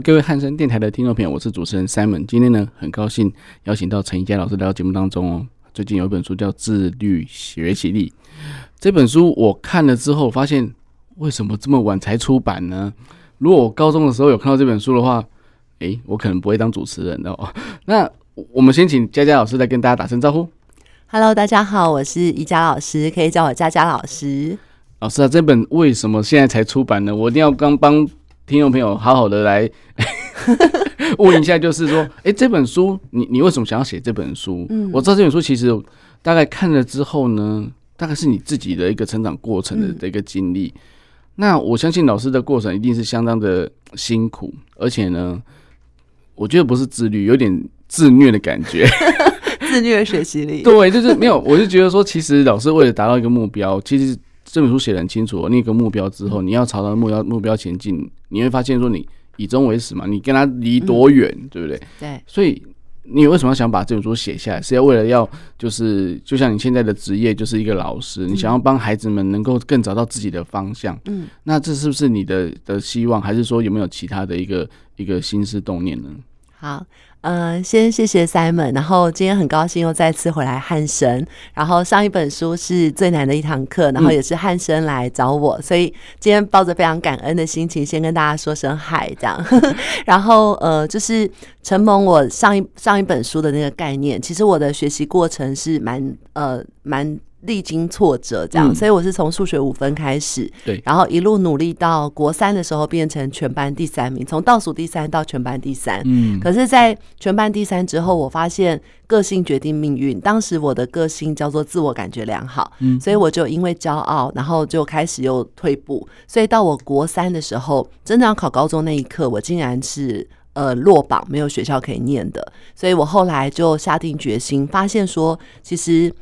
好，各位汉声电台的听众朋友，我是主持人 Simon。今天呢，很高兴邀请到陈怡佳老师来到节目当中哦。最近有一本书叫《自律学习力》，这本书我看了之后，发现为什么这么晚才出版呢？如果我高中的时候有看到这本书的话，诶，我可能不会当主持人哦。那我们先请佳佳老师来跟大家打声招呼。Hello，大家好，我是宜佳老师，可以叫我佳佳老师。老师啊，这本为什么现在才出版呢？我一定要刚帮。听众朋友，好好的来 问一下，就是说，哎、欸，这本书你你为什么想要写这本书？嗯，我知道这本书其实大概看了之后呢，大概是你自己的一个成长过程的这一个经历。嗯、那我相信老师的过程一定是相当的辛苦，而且呢，我觉得不是自律，有点自虐的感觉，自虐学习力。对，就是没有，我就觉得说，其实老师为了达到一个目标，其实。这本书写的很清楚，那个目标之后，你要朝着目标目标前进，你会发现说你以终为始嘛，你跟他离多远，嗯、对不对？对。所以你为什么想把这本书写下来？是要为了要就是就像你现在的职业就是一个老师，你想要帮孩子们能够更找到自己的方向。嗯。那这是不是你的的希望，还是说有没有其他的一个一个心思动念呢？好。嗯，先谢谢 Simon，然后今天很高兴又再次回来汉声，然后上一本书是最难的一堂课，然后也是汉声来找我，嗯、所以今天抱着非常感恩的心情，先跟大家说声嗨，这样，然后呃，就是承蒙我上一上一本书的那个概念，其实我的学习过程是蛮呃蛮。历经挫折，这样，嗯、所以我是从数学五分开始，对，然后一路努力到国三的时候变成全班第三名，从倒数第三到全班第三。嗯，可是，在全班第三之后，我发现个性决定命运。当时我的个性叫做自我感觉良好，嗯，所以我就因为骄傲，然后就开始又退步。所以到我国三的时候，真的要考高中那一刻，我竟然是呃落榜，没有学校可以念的。所以我后来就下定决心，发现说，其实。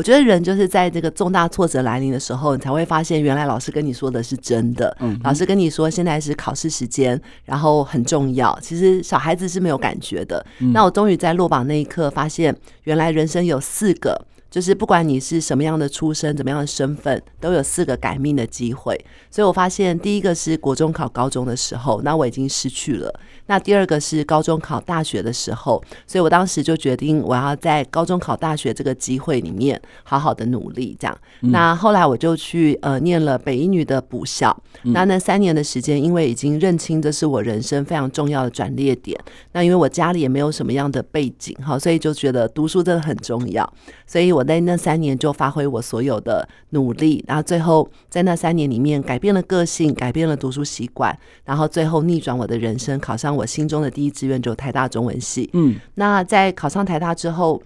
我觉得人就是在这个重大挫折来临的时候，你才会发现原来老师跟你说的是真的。嗯，老师跟你说现在是考试时间，然后很重要。其实小孩子是没有感觉的。那我终于在落榜那一刻发现，原来人生有四个，就是不管你是什么样的出身、怎么样的身份，都有四个改命的机会。所以我发现第一个是国中考高中的时候，那我已经失去了。那第二个是高中考大学的时候，所以我当时就决定我要在高中考大学这个机会里面好好的努力，这样。嗯、那后来我就去呃念了北一女的补校，嗯、那那三年的时间，因为已经认清这是我人生非常重要的转捩点。那因为我家里也没有什么样的背景哈，所以就觉得读书真的很重要。所以我在那三年就发挥我所有的努力，然后最后在那三年里面改变了个性，改变了读书习惯，然后最后逆转我的人生，考上。我心中的第一志愿就是台大中文系。嗯，那在考上台大之后，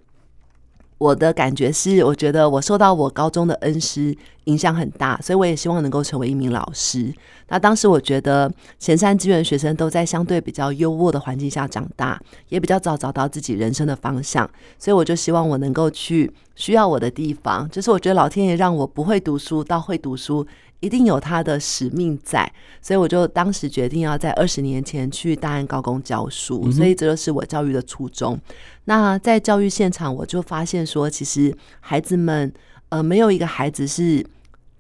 我的感觉是，我觉得我受到我高中的恩师影响很大，所以我也希望能够成为一名老师。那当时我觉得前三志愿的学生都在相对比较优渥的环境下长大，也比较早找到自己人生的方向，所以我就希望我能够去需要我的地方，就是我觉得老天爷让我不会读书到会读书。一定有他的使命在，所以我就当时决定要在二十年前去大安高工教书，所以这就是我教育的初衷。那在教育现场，我就发现说，其实孩子们，呃，没有一个孩子是。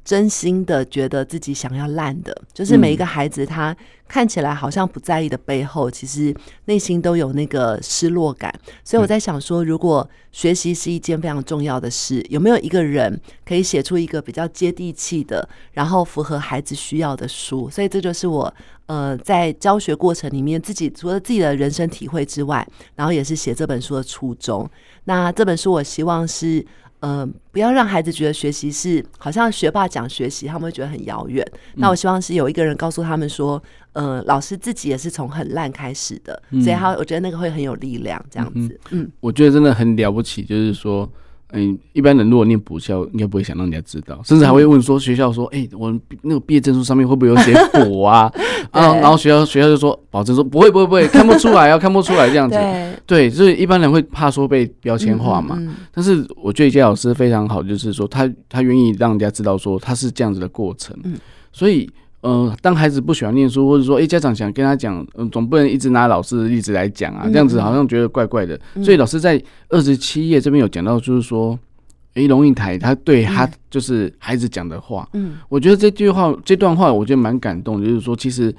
真心的觉得自己想要烂的，就是每一个孩子，他看起来好像不在意的背后，其实内心都有那个失落感。所以我在想说，如果学习是一件非常重要的事，有没有一个人可以写出一个比较接地气的，然后符合孩子需要的书？所以这就是我呃在教学过程里面自己除了自己的人生体会之外，然后也是写这本书的初衷。那这本书我希望是。嗯、呃，不要让孩子觉得学习是好像学霸讲学习，他们会觉得很遥远。那我希望是有一个人告诉他们说，呃，老师自己也是从很烂开始的，嗯、所以他我觉得那个会很有力量，这样子。嗯，嗯我觉得真的很了不起，就是说，嗯，一般人如果念补校，应该不会想让人家知道，甚至还会问说学校说，哎、欸，我那个毕业证书上面会不会有写 果啊？啊，然后学校学校就说保证说不会不会不会，看不出来啊，看不出来这样子。对，对，所以一般人会怕说被标签化嘛。嗯嗯、但是我觉得佳老师非常好，就是说他他愿意让人家知道说他是这样子的过程。嗯、所以。嗯、呃，当孩子不喜欢念书，或者说，哎、欸，家长想跟他讲，嗯、呃，总不能一直拿老师的例子来讲啊，这样子好像觉得怪怪的。嗯、所以老师在二十七页这边有讲到，就是说，哎、欸，龙应台他对他就是孩子讲的话，嗯，我觉得这句话这段话我觉得蛮感动，就是说，其实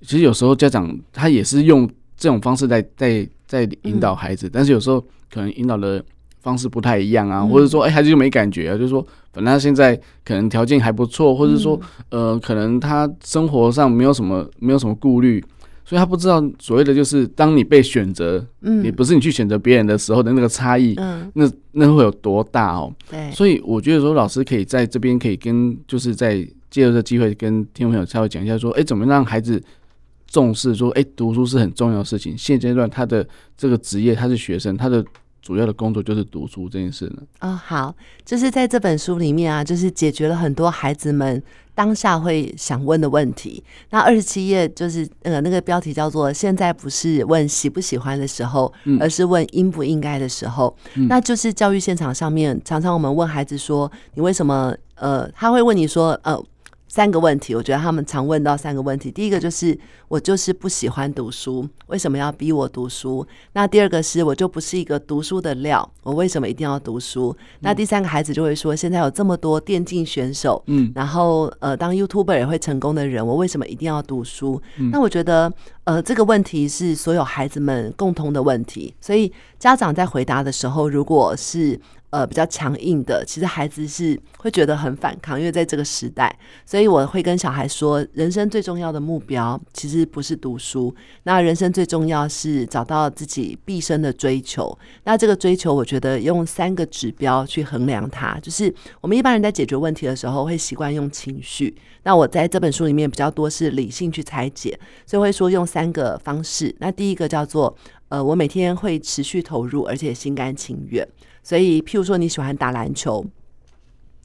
其实有时候家长他也是用这种方式在在在引导孩子，嗯、但是有时候可能引导的。方式不太一样啊，或者说，哎、欸，孩子就没感觉啊，就是说，反正他现在可能条件还不错，或者说，呃，可能他生活上没有什么，没有什么顾虑，所以他不知道所谓的就是，当你被选择，嗯，也不是你去选择别人的时候的那个差异，嗯，那那会有多大哦？对，所以我觉得说，老师可以在这边可以跟，就是在借着这机会跟听众朋友稍微讲一下，说，哎、欸，怎么让孩子重视说，哎、欸，读书是很重要的事情。现阶段他的这个职业，他是学生，他的。主要的工作就是读书这件事呢。哦，好，就是在这本书里面啊，就是解决了很多孩子们当下会想问的问题。那二十七页就是呃那个标题叫做“现在不是问喜不喜欢的时候，而是问应不应该的时候”。嗯，那就是教育现场上面常常我们问孩子说：“你为什么？”呃，他会问你说：“呃。”三个问题，我觉得他们常问到三个问题。第一个就是我就是不喜欢读书，为什么要逼我读书？那第二个是我就不是一个读书的料，我为什么一定要读书？那第三个孩子就会说，现在有这么多电竞选手，嗯，然后呃，当 YouTuber 也会成功的人，我为什么一定要读书？嗯，那我觉得呃，这个问题是所有孩子们共同的问题，所以家长在回答的时候，如果是呃，比较强硬的，其实孩子是会觉得很反抗，因为在这个时代，所以我会跟小孩说，人生最重要的目标其实不是读书，那人生最重要是找到自己毕生的追求。那这个追求，我觉得用三个指标去衡量它，就是我们一般人在解决问题的时候会习惯用情绪，那我在这本书里面比较多是理性去拆解，所以会说用三个方式。那第一个叫做，呃，我每天会持续投入，而且心甘情愿。所以，譬如说你喜欢打篮球，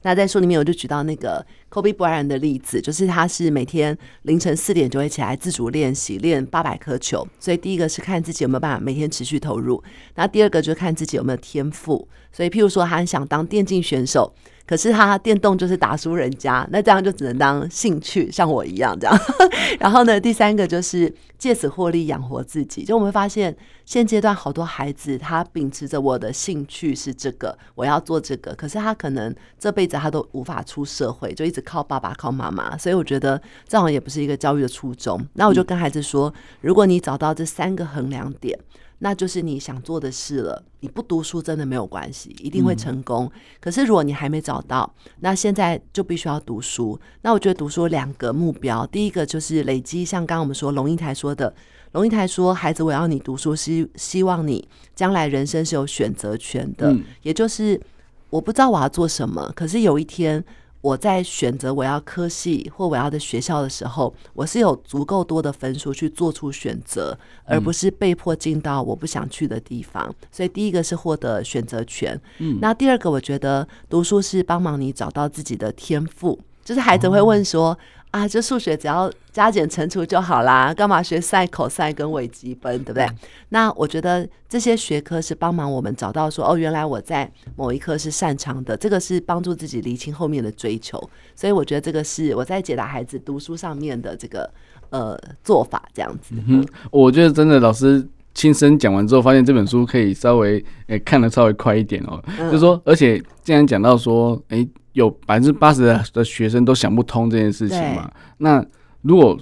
那在书里面我就举到那个 Kobe Bryant 的例子，就是他是每天凌晨四点就会起来自主练习，练八百颗球。所以第一个是看自己有没有办法每天持续投入，那第二个就是看自己有没有天赋。所以，譬如说他很想当电竞选手。可是他电动就是打输人家，那这样就只能当兴趣，像我一样这样。然后呢，第三个就是借此获利养活自己。就我们会发现，现阶段好多孩子他秉持着我的兴趣是这个，我要做这个，可是他可能这辈子他都无法出社会，就一直靠爸爸靠妈妈。所以我觉得这好像也不是一个教育的初衷。那我就跟孩子说，如果你找到这三个衡量点。那就是你想做的事了。你不读书真的没有关系，一定会成功。嗯、可是如果你还没找到，那现在就必须要读书。那我觉得读书两个目标，第一个就是累积，像刚刚我们说龙应台说的，龙应台说：“孩子，我要你读书，希希望你将来人生是有选择权的。嗯、也就是我不知道我要做什么，可是有一天。”我在选择我要科系或我要的学校的时候，我是有足够多的分数去做出选择，而不是被迫进到我不想去的地方。所以第一个是获得选择权，嗯，那第二个我觉得读书是帮忙你找到自己的天赋，就是孩子会问说。啊，这数学只要加减乘除就好啦，干嘛学 sin、cos 跟微积分，对不对？嗯、那我觉得这些学科是帮忙我们找到说，哦，原来我在某一科是擅长的，这个是帮助自己厘清后面的追求。所以我觉得这个是我在解答孩子读书上面的这个呃做法，这样子。嗯，我觉得真的老师亲身讲完之后，发现这本书可以稍微诶、欸、看得稍微快一点哦，嗯、就是说，而且既然讲到说，诶、欸。有百分之八十的学生都想不通这件事情嘛？那如果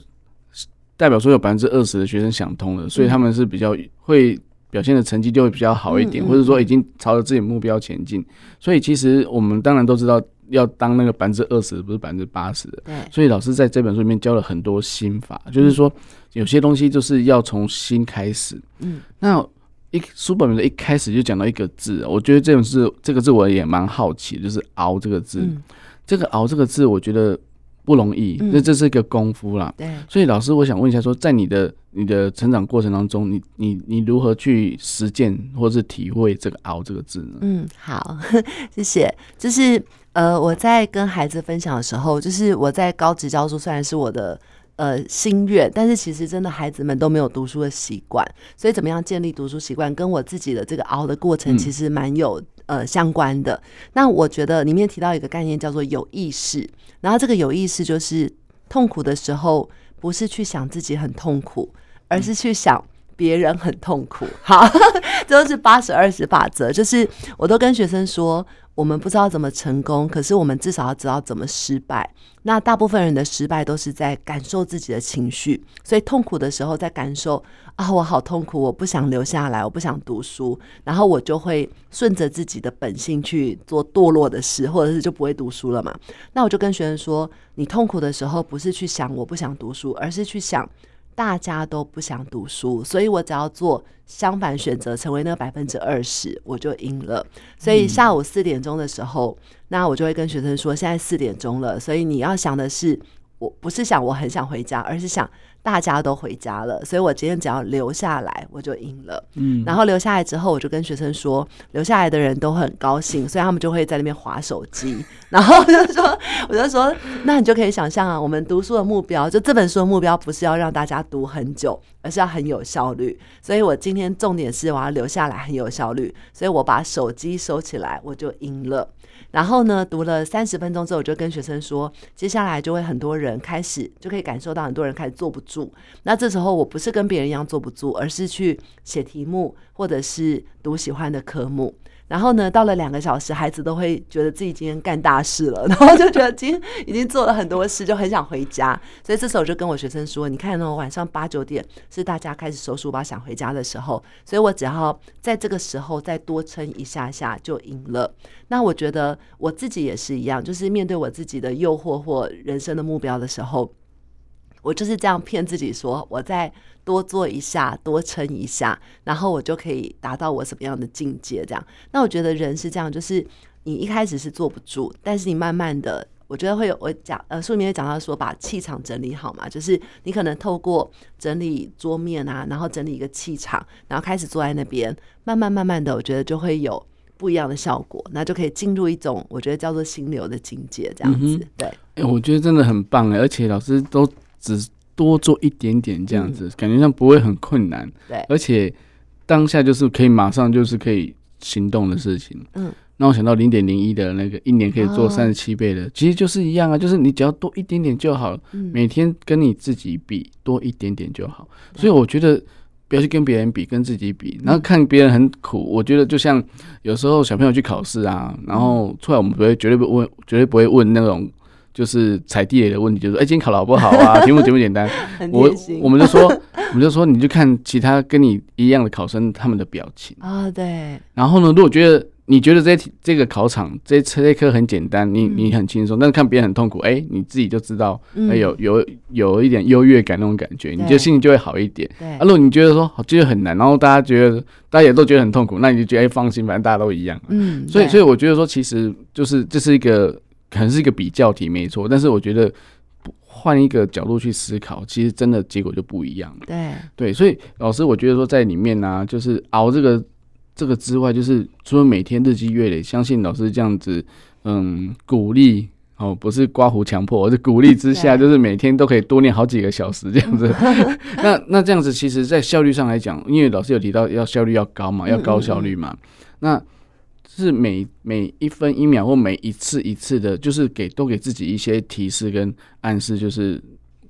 代表说有百分之二十的学生想通了，所以他们是比较会表现的成绩就会比较好一点，或者说已经朝着自己目标前进。所以其实我们当然都知道要当那个百分之二十，不是百分之八十的。所以老师在这本书里面教了很多心法，就是说有些东西就是要从心开始。嗯，那。一书本的一开始就讲到一个字，我觉得这种字，这个字我也蛮好奇，就是“熬”这个字。嗯、这个“熬”这个字，我觉得不容易，那、嗯、这是一个功夫啦。对，所以老师，我想问一下说，说在你的你的成长过程当中，你你你如何去实践或是体会这个“熬”这个字呢？嗯，好，谢谢。就是呃，我在跟孩子分享的时候，就是我在高职教书，虽然是我的呃心愿，但是其实真的孩子们都没有读书的习惯，所以怎么样建立读书习惯，跟我自己的这个熬的过程，其实蛮有。嗯呃，相关的。那我觉得里面提到一个概念叫做有意识，然后这个有意识就是痛苦的时候，不是去想自己很痛苦，而是去想别人很痛苦。好，这都是八十二十法则，就是我都跟学生说。我们不知道怎么成功，可是我们至少要知道怎么失败。那大部分人的失败都是在感受自己的情绪，所以痛苦的时候在感受啊，我好痛苦，我不想留下来，我不想读书，然后我就会顺着自己的本性去做堕落的事，或者是就不会读书了嘛。那我就跟学生说，你痛苦的时候不是去想我不想读书，而是去想。大家都不想读书，所以我只要做相反选择，成为那百分之二十，我就赢了。所以下午四点钟的时候，那我就会跟学生说，现在四点钟了，所以你要想的是，我不是想我很想回家，而是想。大家都回家了，所以我今天只要留下来，我就赢了。嗯，然后留下来之后，我就跟学生说，留下来的人都很高兴，所以他们就会在那边划手机。然后我就说，我就说，那你就可以想象啊，我们读书的目标，就这本书的目标，不是要让大家读很久，而是要很有效率。所以我今天重点是我要留下来很有效率，所以我把手机收起来，我就赢了。然后呢，读了三十分钟之后，我就跟学生说，接下来就会很多人开始，就可以感受到很多人开始坐不住。那这时候我不是跟别人一样坐不住，而是去写题目，或者是读喜欢的科目。然后呢，到了两个小时，孩子都会觉得自己今天干大事了，然后就觉得今天已经做了很多事，就很想回家。所以这时候我就跟我学生说：“你看呢，晚上八九点是大家开始收书包想回家的时候，所以我只要在这个时候再多撑一下下就赢了。”那我觉得我自己也是一样，就是面对我自己的诱惑或人生的目标的时候。我就是这样骗自己说，我再多做一下，多撑一下，然后我就可以达到我什么样的境界？这样，那我觉得人是这样，就是你一开始是坐不住，但是你慢慢的，我觉得会有我讲呃书里面也讲到说，把气场整理好嘛，就是你可能透过整理桌面啊，然后整理一个气场，然后开始坐在那边，慢慢慢慢的，我觉得就会有不一样的效果，那就可以进入一种我觉得叫做心流的境界，这样子。嗯、对，哎，我觉得真的很棒哎，而且老师都。只多做一点点这样子，嗯、感觉上不会很困难。对，而且当下就是可以马上就是可以行动的事情。嗯，那我想到零点零一的那个一年可以做三十七倍的，哦、其实就是一样啊，就是你只要多一点点就好。嗯、每天跟你自己比多一点点就好。嗯、所以我觉得不要去跟别人比，跟自己比，然后看别人很苦。嗯、我觉得就像有时候小朋友去考试啊，然后出来我们不会绝对不问，绝对不会问那种。就是踩地雷的问题，就是哎、欸，今天考得好不好啊？题目简不简单？我我们就说，我们就说，你就看其他跟你一样的考生他们的表情啊。对。然后呢，如果觉得你觉得这这个考场这这一科很简单，你你很轻松，但是看别人很痛苦，哎、欸，你自己就知道，哎，有有有一点优越感那种感觉，你就心情就会好一点。对。啊，如果你觉得说觉得很难，然后大家觉得大家也都觉得很痛苦，那你就觉得哎，放心，反正大家都一样。嗯。所以所以我觉得说，其实就是这是一个。可能是一个比较题，没错，但是我觉得换一个角度去思考，其实真的结果就不一样了。对对，所以老师，我觉得说在里面呢、啊，就是熬这个这个之外，就是除了每天日积月累，相信老师这样子，嗯，鼓励哦，不是刮胡强迫，而是鼓励之下，就是每天都可以多练好几个小时这样子。那那这样子，其实在效率上来讲，因为老师有提到要效率要高嘛，要高效率嘛，嗯嗯嗯那。是每每一分一秒或每一次一次的，就是给多给自己一些提示跟暗示，就是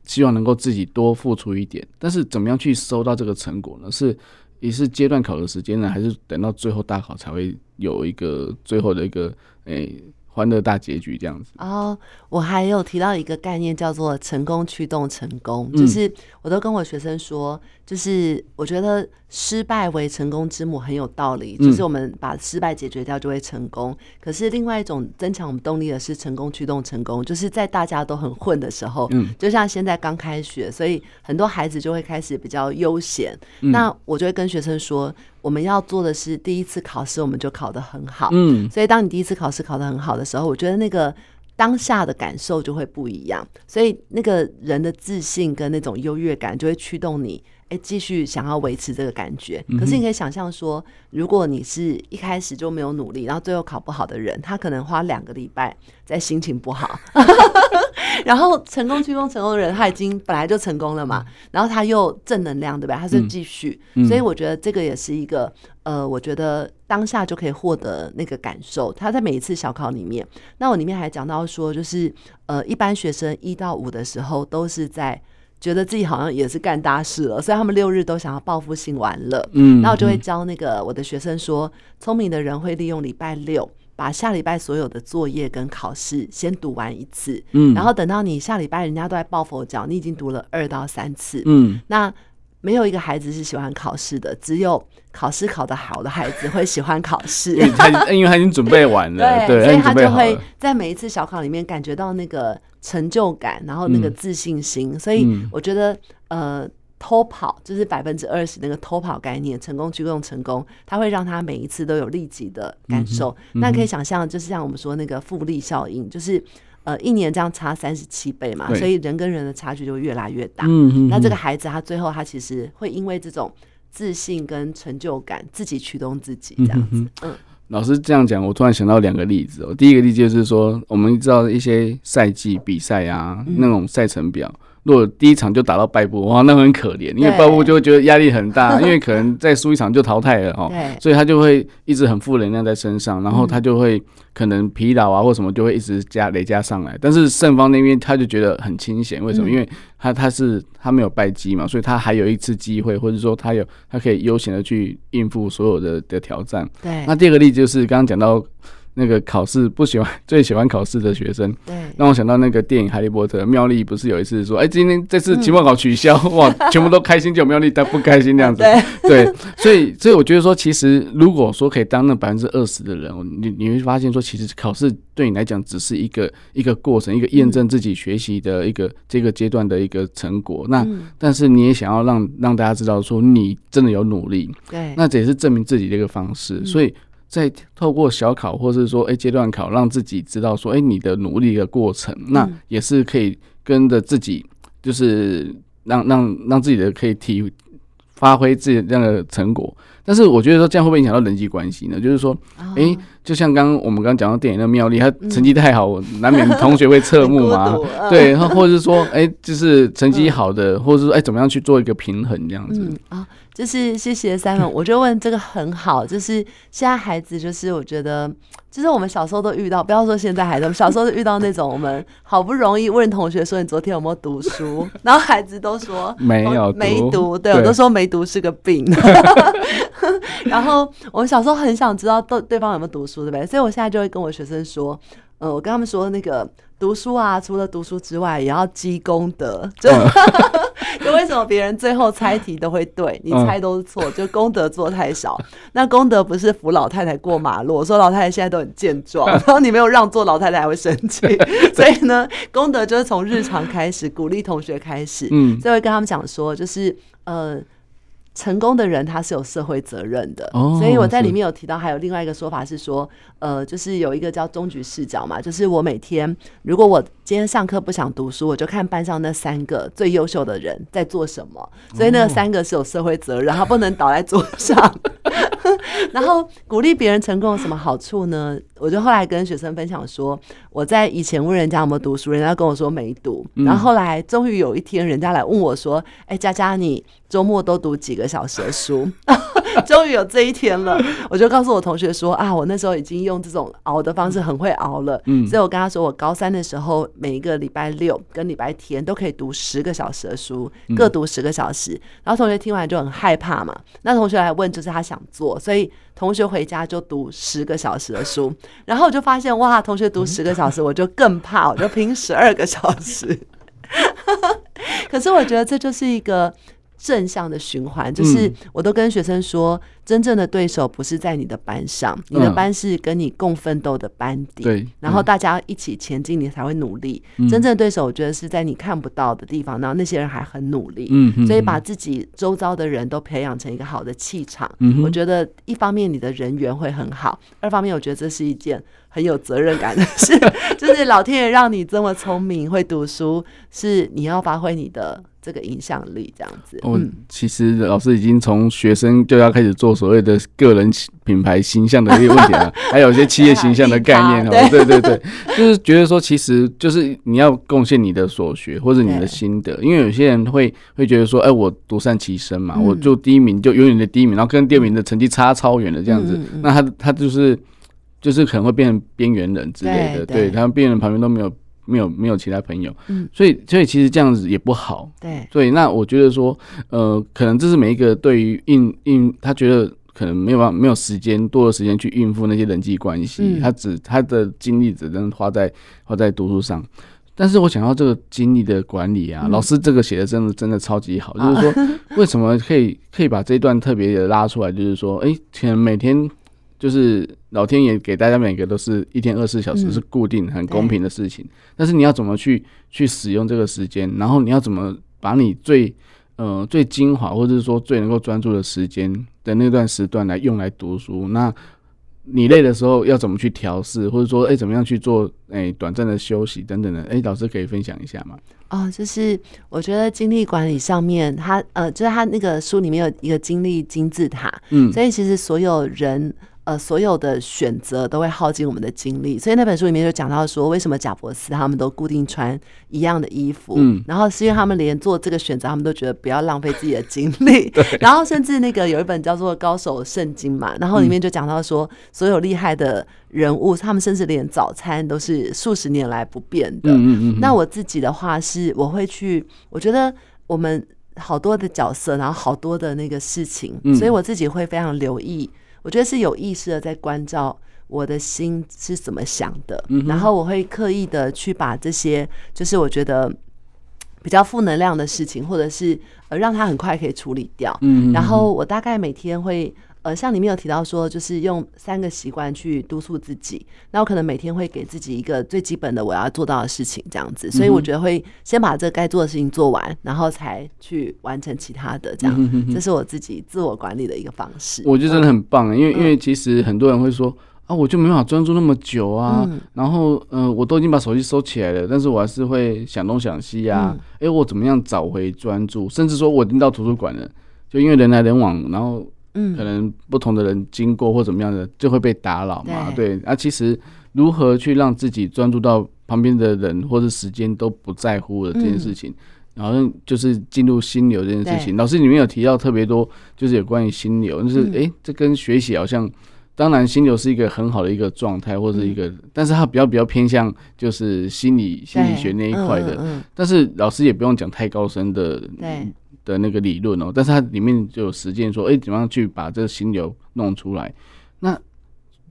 希望能够自己多付出一点。但是怎么样去收到这个成果呢？是也是阶段考的时间呢，还是等到最后大考才会有一个最后的一个诶？欢乐大结局这样子哦，我还有提到一个概念叫做成功驱动成功，就是我都跟我学生说，就是我觉得失败为成功之母很有道理，就是我们把失败解决掉就会成功。可是另外一种增强我们动力的是成功驱动成功，就是在大家都很混的时候，嗯，就像现在刚开学，所以很多孩子就会开始比较悠闲。那我就会跟学生说。我们要做的是第一次考试，我们就考得很好。嗯，所以当你第一次考试考得很好的时候，我觉得那个当下的感受就会不一样，所以那个人的自信跟那种优越感就会驱动你，哎，继续想要维持这个感觉。可是你可以想象说，如果你是一开始就没有努力，然后最后考不好的人，他可能花两个礼拜在心情不好，然后成功驱动成功的人，他已经本来就成功了嘛，然后他又正能量，对吧？他是继续，所以我觉得这个也是一个。呃，我觉得当下就可以获得那个感受。他在每一次小考里面，那我里面还讲到说，就是呃，一般学生一到五的时候都是在觉得自己好像也是干大事了，所以他们六日都想要报复性玩乐。嗯，那我就会教那个我的学生说，聪明的人会利用礼拜六把下礼拜所有的作业跟考试先读完一次。嗯，然后等到你下礼拜人家都在抱佛脚，你已经读了二到三次。嗯，那。没有一个孩子是喜欢考试的，只有考试考得好的孩子会喜欢考试。因为他，因为他已经准备完了，对，对，所以他就会在每一次小考里面感觉到那个成就感，然后那个自信心。嗯、所以我觉得，呃，偷跑就是百分之二十那个偷跑概念，成功驱动成功，它会让他每一次都有立即的感受。嗯嗯、那可以想象，就是像我们说那个复利效应，就是。呃，一年这样差三十七倍嘛，所以人跟人的差距就会越来越大。嗯，那这个孩子他最后他其实会因为这种自信跟成就感，自己驱动自己这样子。嗯，老师这样讲，我突然想到两个例子哦。第一个例子就是说，我们知道一些赛季比赛啊，那种赛程表。如果第一场就打到败部，哇，那很可怜，因为败部就会觉得压力很大，因为可能再输一场就淘汰了哦，所以他就会一直很负能量在身上，然后他就会可能疲劳啊或什么就会一直加累加上来。但是胜方那边他就觉得很清闲，为什么？因为他他是他没有败绩嘛，所以他还有一次机会，或者说他有他可以悠闲的去应付所有的的挑战。对，那第二个例子就是刚刚讲到。那个考试不喜欢，最喜欢考试的学生，对，让我想到那个电影《哈利波特》，妙丽不是有一次说，哎，今天这次期末考取消，哇，全部都开心，就妙丽她不开心那样子，对，对，所以，所以我觉得说，其实如果说可以当那百分之二十的人，你你会发现说，其实考试对你来讲只是一个一个过程，一个验证自己学习的一个这个阶段的一个成果。那但是你也想要让让大家知道说，你真的有努力，对，那这也是证明自己的一个方式，所以。在透过小考，或是说哎阶段考，让自己知道说哎你的努力的过程，那也是可以跟着自己，就是让让让自己的可以提发挥自己这样的成果。但是我觉得说这样会不会影响到人际关系呢？就是说，哎，就像刚刚我们刚刚讲到电影的妙丽，她成绩太好，难免同学会侧目嘛，对，然后或者是说哎就是成绩好的，或者是说哎怎么样去做一个平衡这样子啊。就是谢谢 Simon，我就问这个很好，就是现在孩子就是我觉得，就是我们小时候都遇到，不要说现在孩子，我们小时候都遇到那种我们好不容易问同学说你昨天有没有读书，然后孩子都说 没有没读，对，我都说没读是个病。然后我们小时候很想知道对对方有没有读书，对不对？所以我现在就会跟我学生说，呃，我跟他们说那个读书啊，除了读书之外，也要积功德。就就为什么别人最后猜题都会对，你猜都是错？就功德做太少。那功德不是扶老太太过马路，我说老太太现在都很健壮，然后你没有让座，老太太还会生气。所以呢，功德就是从日常开始，鼓励同学开始。嗯，所以会跟他们讲说，就是呃。成功的人他是有社会责任的，所以我在里面有提到，还有另外一个说法是说，呃，就是有一个叫终局视角嘛，就是我每天如果我今天上课不想读书，我就看班上那三个最优秀的人在做什么，所以那三个是有社会责任，他不能倒在桌上。然后鼓励别人成功有什么好处呢？我就后来跟学生分享说，我在以前问人家有没有读书，人家跟我说没读。然后后来终于有一天，人家来问我说：“哎，佳佳，你周末都读几个小时的书？” 终于有这一天了，我就告诉我同学说：“啊，我那时候已经用这种熬的方式很会熬了。”所以我跟他说，我高三的时候每一个礼拜六跟礼拜天都可以读十个小时的书，各读十个小时。然后同学听完就很害怕嘛，那同学来问就是他想做，所以同学回家就读十个小时的书。然后我就发现哇，同学读十个小时，我就更怕，我就拼十二个小时。可是我觉得这就是一个正向的循环，就是我都跟学生说，真正的对手不是在你的班上，你的班是跟你共奋斗的班底，对，然后大家一起前进，你才会努力。真正的对手，我觉得是在你看不到的地方，然后那些人还很努力，所以把自己周遭的人都培养成一个好的气场，我觉得一方面你的人缘会很好，二方面我觉得这是一件很有责任感的事，就是老天爷让你这么聪明会读书，是你要发挥你的。这个影响力这样子，嗯，其实老师已经从学生就要开始做所谓的个人品牌形象的一些问题了，还有一些企业形象的概念哈，对对对，就是觉得说，其实就是你要贡献你的所学或者你的心得，因为有些人会会觉得说，哎，我独善其身嘛，我就第一名就永远的第一名，然后跟第二名的成绩差超远的这样子，那他他就是就是可能会变成边缘人之类的，对，他们边缘人旁边都没有。没有没有其他朋友，嗯，所以所以其实这样子也不好，对，所以那我觉得说，呃，可能这是每一个对于应应他觉得可能没有办法没有时间多的时间去应付那些人际关系，嗯、他只他的精力只能花在花在读书上。但是我想要这个精力的管理啊，嗯、老师这个写的真的真的超级好，嗯、就是说为什么可以可以把这一段特别的拉出来，就是说，哎，可能每天。就是老天爷给大家每个都是一天二十四小时是固定很公平的事情，但是你要怎么去去使用这个时间，然后你要怎么把你最呃最精华或者是说最能够专注的时间的那段时段来用来读书，那你累的时候要怎么去调试，或者说哎怎么样去做哎短暂的休息等等的，哎老师可以分享一下吗？哦，就是我觉得精力管理上面，他呃就是他那个书里面有一个精力金字塔，嗯，所以其实所有人。呃，所有的选择都会耗尽我们的精力，所以那本书里面就讲到说，为什么贾伯斯他们都固定穿一样的衣服，嗯，然后是因为他们连做这个选择，他们都觉得不要浪费自己的精力，对，然后甚至那个有一本叫做《高手圣经》嘛，然后里面就讲到说，所有厉害的人物，他们甚至连早餐都是数十年来不变的，嗯嗯嗯。那我自己的话是，我会去，我觉得我们好多的角色，然后好多的那个事情，所以我自己会非常留意。我觉得是有意识的在关照我的心是怎么想的，然后我会刻意的去把这些，就是我觉得比较负能量的事情，或者是呃让他很快可以处理掉。嗯然后我大概每天会。呃，像里面有提到说，就是用三个习惯去督促自己。那我可能每天会给自己一个最基本的我要做到的事情，这样子。所以我觉得会先把这该做的事情做完，然后才去完成其他的。这样，这是我自己自我管理的一个方式。我觉得真的很棒，因为因为其实很多人会说啊，我就没办法专注那么久啊。然后嗯、呃，我都已经把手机收起来了，但是我还是会想东想西啊。哎，我怎么样找回专注？甚至说我已经到图书馆了，就因为人来人往，然后。嗯，可能不同的人经过或怎么样的，就会被打扰嘛。对，那啊，其实如何去让自己专注到旁边的人或者时间都不在乎的这件事情，然后就是进入心流这件事情。老师里面有提到特别多，就是有关于心流，就是诶，这跟学习好像，当然心流是一个很好的一个状态或者一个，但是它比较比较偏向就是心理心理学那一块的。但是老师也不用讲太高深的。对。的那个理论哦，但是它里面就有实践说，哎，怎么样去把这个心流弄出来？那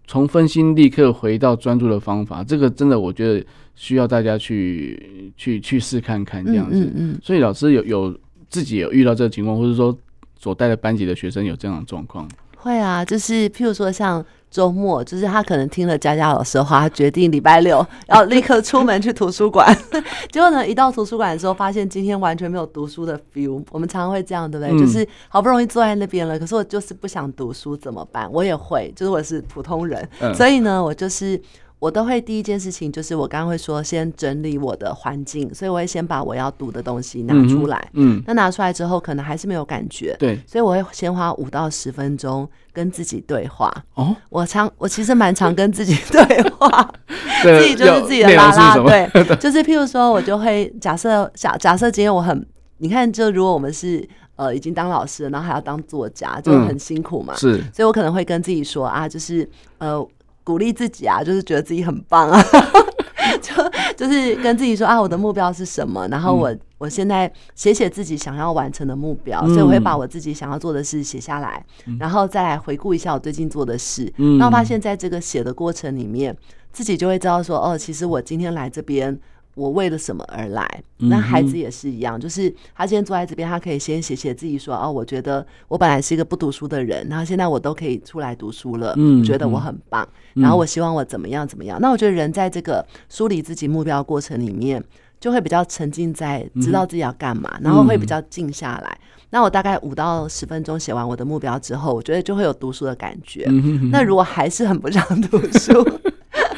从分心立刻回到专注的方法，这个真的我觉得需要大家去去去试看看这样子。嗯嗯。所以老师有有自己有遇到这个情况，或者说所带的班级的学生有这样的状况？会啊，就是譬如说像。周末就是他可能听了佳佳老师的话，他决定礼拜六要立刻出门去图书馆。结果呢，一到图书馆的时候，发现今天完全没有读书的 feel。我们常常会这样，对不对？嗯、就是好不容易坐在那边了，可是我就是不想读书，怎么办？我也会，就是我是普通人，嗯、所以呢，我就是。我都会第一件事情就是我刚刚会说先整理我的环境，所以我会先把我要读的东西拿出来。嗯，那拿出来之后可能还是没有感觉。对，所以我会先花五到十分钟跟自己对话。哦，我常我其实蛮常跟自己 对话，自己就是自己的啦啦队。就是譬如说，我就会假设假假设今天我很，你看，就如果我们是呃已经当老师了，然后还要当作家，就很辛苦嘛。是，所以我可能会跟自己说啊，就是呃。鼓励自己啊，就是觉得自己很棒啊，就就是跟自己说啊，我的目标是什么？然后我我现在写写自己想要完成的目标，所以我会把我自己想要做的事写下来，然后再来回顾一下我最近做的事。那我发现在这个写的过程里面，自己就会知道说，哦，其实我今天来这边，我为了什么而来？那孩子也是一样，就是他今天坐在这边，他可以先写写自己说，哦，我觉得我本来是一个不读书的人，然后现在我都可以出来读书了，嗯觉得我很棒，然后我希望我怎么样怎么样。那我觉得人在这个梳理自己目标过程里面，就会比较沉浸在知道自己要干嘛，然后会比较静下来。那我大概五到十分钟写完我的目标之后，我觉得就会有读书的感觉。那如果还是很不想读书，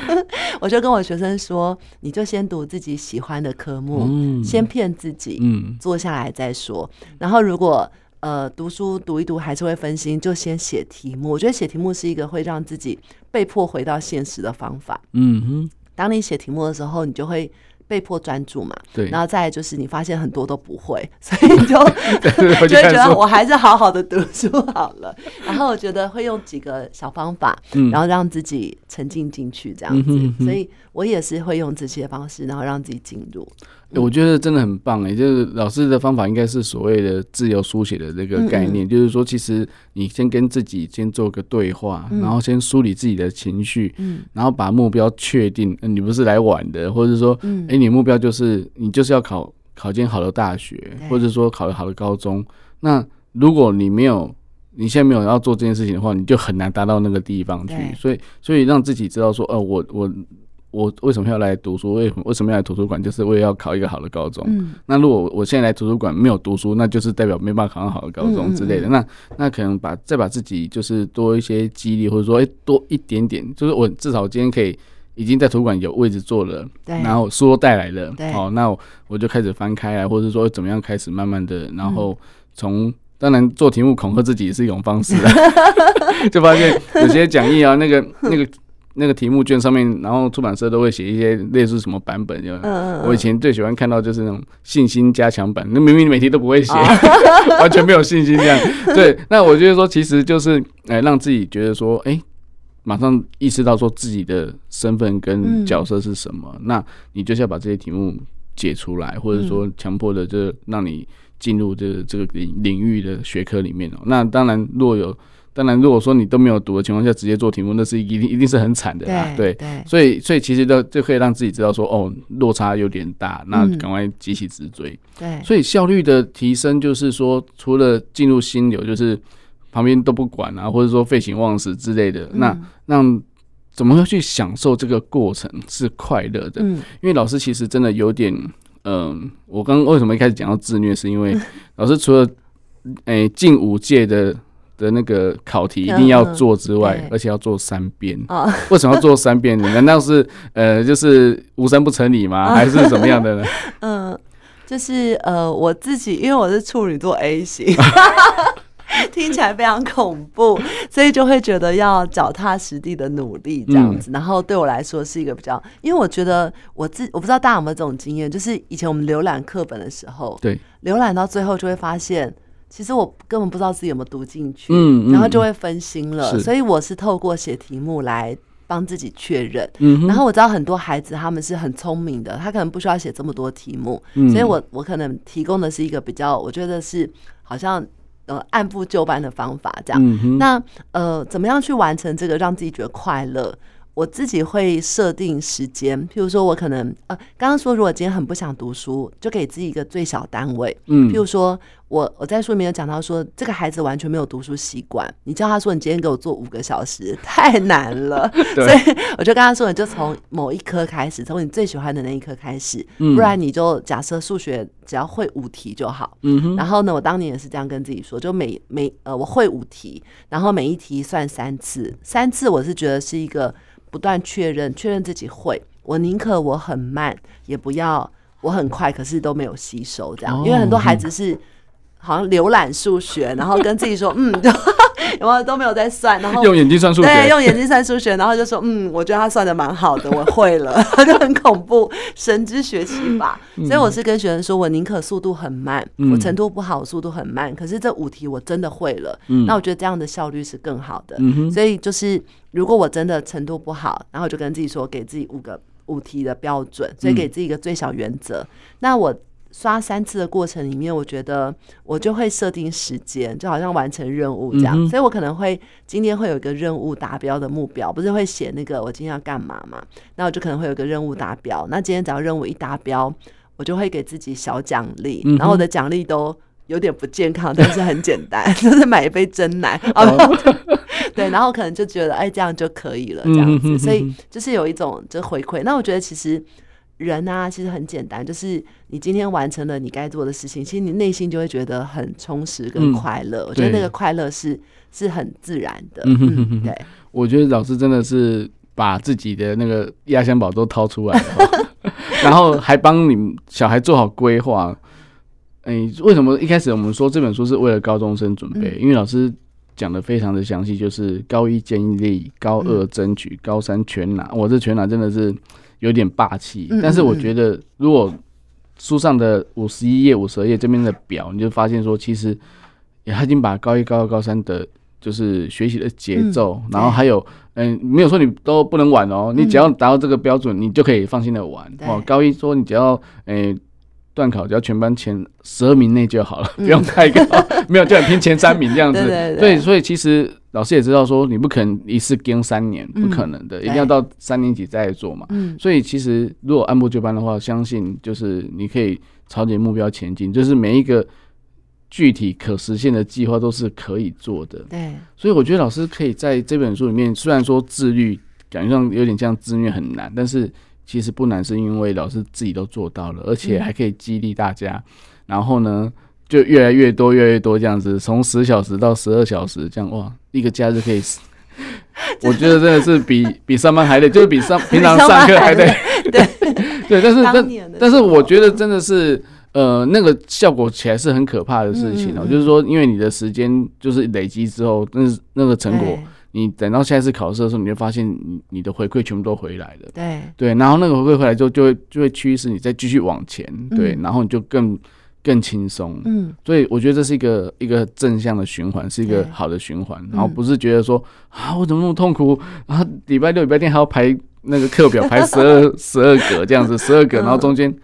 我就跟我学生说，你就先读自己喜欢的科目，嗯、先骗自己，坐下来再说。嗯、然后如果呃读书读一读还是会分心，就先写题目。我觉得写题目是一个会让自己被迫回到现实的方法。嗯哼，当你写题目的时候，你就会。被迫专注嘛，对，然后再就是你发现很多都不会，所以你就 就会觉得我还是好好的读书好了。然后我觉得会用几个小方法，然后让自己沉浸进去这样子。所以我也是会用这些方式，然后让自己进入。我觉得真的很棒哎，就是老师的方法应该是所谓的自由书写的这个概念，就是说其实你先跟自己先做个对话，然后先梳理自己的情绪，然后把目标确定，你不是来玩的，或者说，哎，你目标就是你就是要考考进好的大学，或者说考好的高中。那如果你没有，你现在没有要做这件事情的话，你就很难达到那个地方去。所以，所以让自己知道说，呃，我我。我为什么要来读书？为为什么要来图书馆？就是为了要考一个好的高中。嗯、那如果我现在来图书馆没有读书，那就是代表没办法考上好的高中之类的。嗯嗯嗯，那那可能把再把自己就是多一些激励，或者说诶多一点点，就是我至少今天可以已经在图书馆有位置坐了，然后书带来了，对好，那我，我就开始翻开来，或者说怎么样开始慢慢的，然后从、嗯、当然做题目恐吓自己也是一种方式，就发现有些讲义啊，那个那个。那个题目卷上面，然后出版社都会写一些类似什么版本，就我以前最喜欢看到就是那种信心加强版，那明明每题都不会写，完全没有信心这样。对，那我觉得说其实就是哎，让自己觉得说哎，马上意识到说自己的身份跟角色是什么，那你就是要把这些题目解出来，或者说强迫的就让你进入这个这个领领域的学科里面哦。那当然若有。当然，如果说你都没有读的情况下直接做题目，那是一定一定是很惨的啦。对，对，所以所以其实都就可以让自己知道说，哦，落差有点大，那赶快急起直追。对，所以效率的提升就是说，除了进入心流，就是旁边都不管啊，或者说废寝忘食之类的，那让怎么会去享受这个过程是快乐的？嗯，因为老师其实真的有点，嗯，我刚刚为什么一开始讲到自虐，是因为 老师除了诶进五届的。的那个考题一定要做之外，而且要做三遍。为什么要做三遍呢？难道是呃，就是无三不成理吗？还是怎么样的呢？嗯，就是呃，我自己因为我是处女座 A 型，听起来非常恐怖，所以就会觉得要脚踏实地的努力这样子。然后对我来说是一个比较，因为我觉得我自我不知道大家有没有这种经验，就是以前我们浏览课本的时候，对，浏览到最后就会发现。其实我根本不知道自己有没有读进去，嗯，然后就会分心了。所以我是透过写题目来帮自己确认。嗯，然后我知道很多孩子他们是很聪明的，他可能不需要写这么多题目。嗯，所以我我可能提供的是一个比较，我觉得是好像呃按部就班的方法这样。嗯，那呃怎么样去完成这个让自己觉得快乐？我自己会设定时间，譬如说我可能呃刚刚说如果今天很不想读书，就给自己一个最小单位。嗯，譬如说。我我在书里面有讲到说，这个孩子完全没有读书习惯。你叫他说，你今天给我做五个小时，太难了。所以我就跟他说，你就从某一科开始，从你最喜欢的那一科开始，不然你就假设数学只要会五题就好。嗯哼。然后呢，我当年也是这样跟自己说，就每每呃我会五题，然后每一题算三次，三次我是觉得是一个不断确认，确认自己会。我宁可我很慢，也不要我很快，可是都没有吸收这样，因为很多孩子是。好像浏览数学，然后跟自己说，嗯，有没有都没有在算，然后用眼睛算数学，对，用眼睛算数学，然后就说，嗯，我觉得他算的蛮好的，我会了，就很恐怖，神之学习法。所以我是跟学生说，我宁可速度很慢，我程度不好，速度很慢，可是这五题我真的会了，那我觉得这样的效率是更好的。所以就是如果我真的程度不好，然后就跟自己说，给自己五个五题的标准，所以给自己一个最小原则。那我。刷三次的过程里面，我觉得我就会设定时间，就好像完成任务这样，嗯、所以我可能会今天会有一个任务达标的目标，不是会写那个我今天要干嘛嘛？那我就可能会有一个任务达标，那今天只要任务一达标，我就会给自己小奖励，嗯、然后我的奖励都有点不健康，但是很简单，就是买一杯真奶，哦、对，然后可能就觉得哎这样就可以了这样子，所以就是有一种就回馈。那我觉得其实。人啊，其实很简单，就是你今天完成了你该做的事情，其实你内心就会觉得很充实跟快乐。嗯、我觉得那个快乐是是很自然的。嗯哼哼哼对，我觉得老师真的是把自己的那个压箱宝都掏出来了，然后还帮你小孩做好规划。哎、欸，为什么一开始我们说这本书是为了高中生准备？嗯、因为老师讲的非常的详细，就是高一建立，高二争取，嗯、高三全拿。我这全拿真的是。有点霸气，但是我觉得，如果书上的五十一页、五十二页这边的表，你就发现说，其实他已经把高一、高二、高三的，就是学习的节奏，然后还有，嗯，没有说你都不能玩哦，你只要达到这个标准，你就可以放心的玩哦。高一说你只要，诶，段考只要全班前十二名内就好了，不用太高，没有就很拼前三名这样子。对，所以其实。老师也知道说，你不可能一次跟三年，不可能的，嗯、一定要到三年级再做嘛。嗯、所以其实如果按部就班的话，相信就是你可以朝着目标前进，就是每一个具体可实现的计划都是可以做的。对，所以我觉得老师可以在这本书里面，虽然说自律感觉上有点像自虐很难，但是其实不难，是因为老师自己都做到了，而且还可以激励大家。嗯、然后呢，就越来越多，越来越多这样子，从十小时到十二小时这样，哇，一个假日可以，我觉得真的是比比上班还累，就是比上平常上课还累。对 对，但是但但是我觉得真的是，呃，那个效果起来是很可怕的事情哦、喔，嗯嗯嗯，就是说，因为你的时间就是累积之后，那是那个成果，你等到下一次考试的时候，你就发现你你的回馈全部都回来了。对对，然后那个回馈回来之后，就会就会驱使你再继续往前，对，然后你就更。更轻松，嗯，所以我觉得这是一个一个正向的循环，是一个好的循环，然后不是觉得说啊，我怎么那么痛苦？啊，礼拜六、礼拜天还要排那个课表，排十二十二个这样子，十二个，然后中间。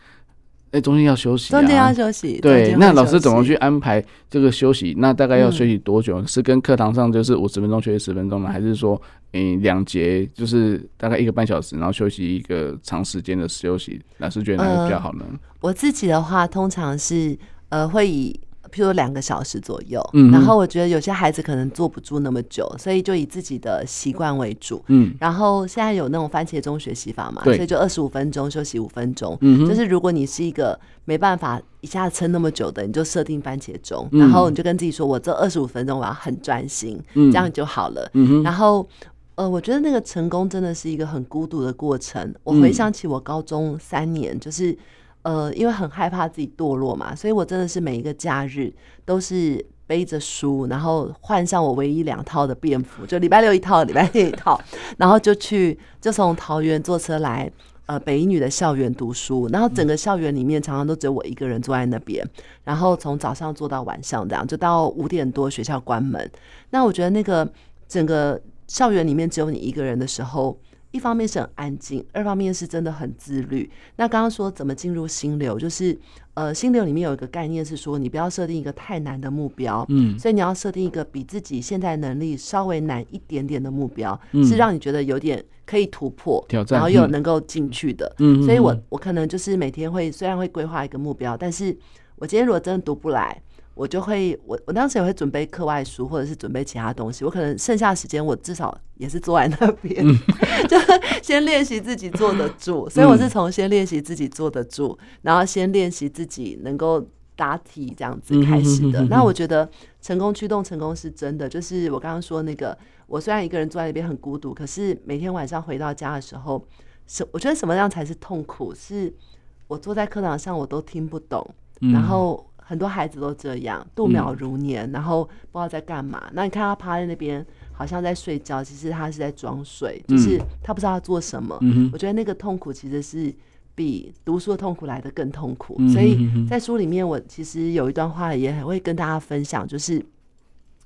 哎，中间要休息，中间要休息。对，那老师怎么去安排这个休息？那大概要休息多久？是跟课堂上就是五十分钟休息十分钟呢，还是说，嗯，两节就是大概一个半小时，然后休息一个长时间的休息？老师觉得哪个比较好呢？我自己的话，通常是呃会以。譬如两个小时左右，嗯、然后我觉得有些孩子可能坐不住那么久，所以就以自己的习惯为主。嗯，然后现在有那种番茄钟学习法嘛，对所以就二十五分钟休息五分钟。就是如果你是一个没办法一下子撑那么久的，你就设定番茄钟，嗯、然后你就跟自己说：“我这二十五分钟我要很专心，嗯、这样就好了。嗯哼”然后呃，我觉得那个成功真的是一个很孤独的过程。我回想起我高中三年，就是。呃，因为很害怕自己堕落嘛，所以我真的是每一个假日都是背着书，然后换上我唯一两套的便服，就礼拜六一套，礼拜天一套，然后就去，就从桃园坐车来，呃，北一女的校园读书，然后整个校园里面常常都只有我一个人坐在那边，然后从早上坐到晚上这样，就到五点多学校关门。那我觉得那个整个校园里面只有你一个人的时候。一方面是很安静，二方面是真的很自律。那刚刚说怎么进入心流，就是呃，心流里面有一个概念是说，你不要设定一个太难的目标，嗯，所以你要设定一个比自己现在能力稍微难一点点的目标，嗯，是让你觉得有点可以突破，挑战，然后又能够进去的。嗯，所以我我可能就是每天会虽然会规划一个目标，但是我今天如果真的读不来。我就会，我我当时也会准备课外书，或者是准备其他东西。我可能剩下的时间，我至少也是坐在那边，嗯、就先练习自己坐得住。所以我是从先练习自己坐得住，然后先练习自己能够答题这样子开始的。那我觉得成功驱动成功是真的，就是我刚刚说那个，我虽然一个人坐在那边很孤独，可是每天晚上回到家的时候，是我觉得什么样才是痛苦？是我坐在课堂上我都听不懂，然后。很多孩子都这样度秒如年，嗯、然后不知道在干嘛。那你看他趴在那边，好像在睡觉，其实他是在装睡，嗯、就是他不知道他做什么。嗯、我觉得那个痛苦其实是比读书的痛苦来得更痛苦。嗯、所以在书里面，我其实有一段话也很会跟大家分享，就是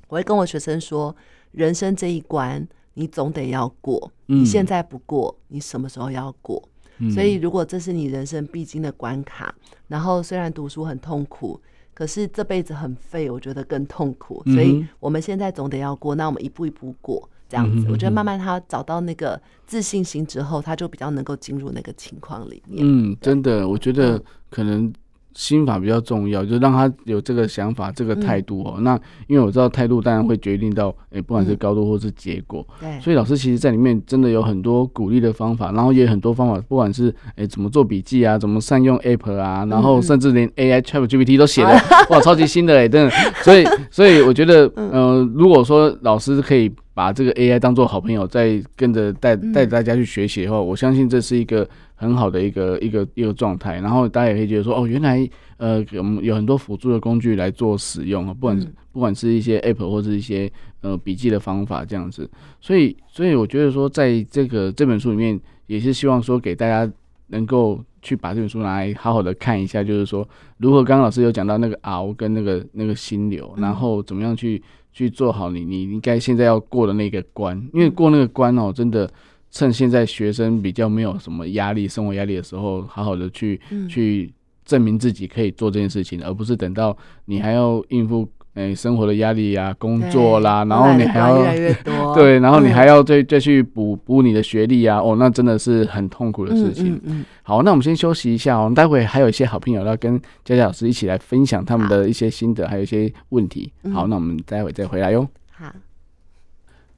我会跟我学生说，人生这一关你总得要过，嗯、你现在不过，你什么时候要过？嗯、所以如果这是你人生必经的关卡，然后虽然读书很痛苦，可是这辈子很废，我觉得更痛苦。所以我们现在总得要过，那我们一步一步过，这样子。我觉得慢慢他找到那个自信心之后，他就比较能够进入那个情况里面。嗯，真的，我觉得可能。心法比较重要，就让他有这个想法、这个态度哦。嗯、那因为我知道态度当然会决定到，诶、欸，不管是高度或是结果。对、嗯。所以老师其实在里面真的有很多鼓励的方法，然后也有很多方法，不管是诶、欸、怎么做笔记啊，怎么善用 App 啊，然后甚至连 AI ChatGPT 都写了，嗯、哇，超级新的诶、欸，真的。所以，所以我觉得，嗯、呃，如果说老师可以把这个 AI 当做好朋友，再跟着带带大家去学习的话，我相信这是一个。很好的一个一个一个状态，然后大家也可以觉得说，哦，原来呃，我们有很多辅助的工具来做使用啊，不管、嗯、不管是一些 app 或是一些呃笔记的方法这样子，所以所以我觉得说，在这个这本书里面，也是希望说给大家能够去把这本书拿来好好的看一下，就是说如何刚刚老师有讲到那个熬跟那个那个心流，然后怎么样去去做好你你应该现在要过的那个关，因为过那个关哦，真的。趁现在学生比较没有什么压力、生活压力的时候，好好的去、嗯、去证明自己可以做这件事情，而不是等到你还要应付诶、欸、生活的压力呀、啊、工作啦，然后你还要越来越多 对，然后你还要再再去补补你的学历啊，哦，那真的是很痛苦的事情。嗯嗯嗯、好，那我们先休息一下，我们待会还有一些好朋友要跟佳佳老师一起来分享他们的一些心得，还有一些问题。好，那我们待会再回来哟。好，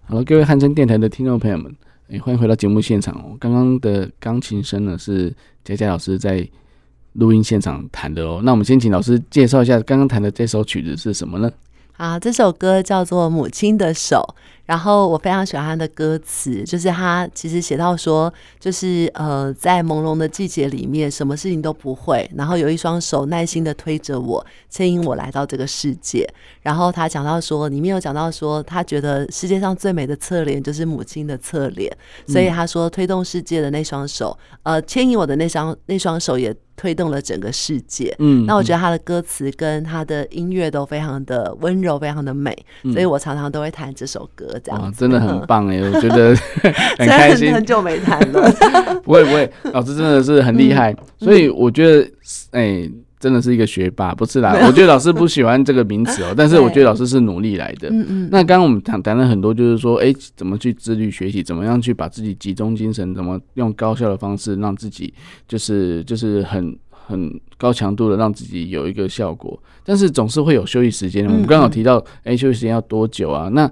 好了，各位汉声电台的听众朋友们。哎，欢迎回到节目现场哦！刚刚的钢琴声呢，是佳佳老师在录音现场弹的哦。那我们先请老师介绍一下刚刚弹的这首曲子是什么呢？啊，这首歌叫做《母亲的手》，然后我非常喜欢它的歌词，就是他其实写到说，就是呃，在朦胧的季节里面，什么事情都不会，然后有一双手耐心的推着我，牵引我来到这个世界。然后他讲到说，里面有讲到说，他觉得世界上最美的侧脸就是母亲的侧脸，所以他说推动世界的那双手，呃，牵引我的那双那双手也。推动了整个世界。嗯，那我觉得他的歌词跟他的音乐都非常的温柔，非常的美，嗯、所以我常常都会弹这首歌。这样真的很 棒哎，我觉得 很开心。很久没弹了，不会不会，老师真的是很厉害。嗯、所以我觉得，哎、欸。真的是一个学霸，不是啦。我觉得老师不喜欢这个名词哦、喔，但是我觉得老师是努力来的。嗯嗯。那刚刚我们谈谈了很多，就是说，哎，怎么去自律学习，怎么样去把自己集中精神，怎么用高效的方式让自己就是就是很很高强度的让自己有一个效果。但是总是会有休息时间。我们刚好提到，哎，休息时间要多久啊？那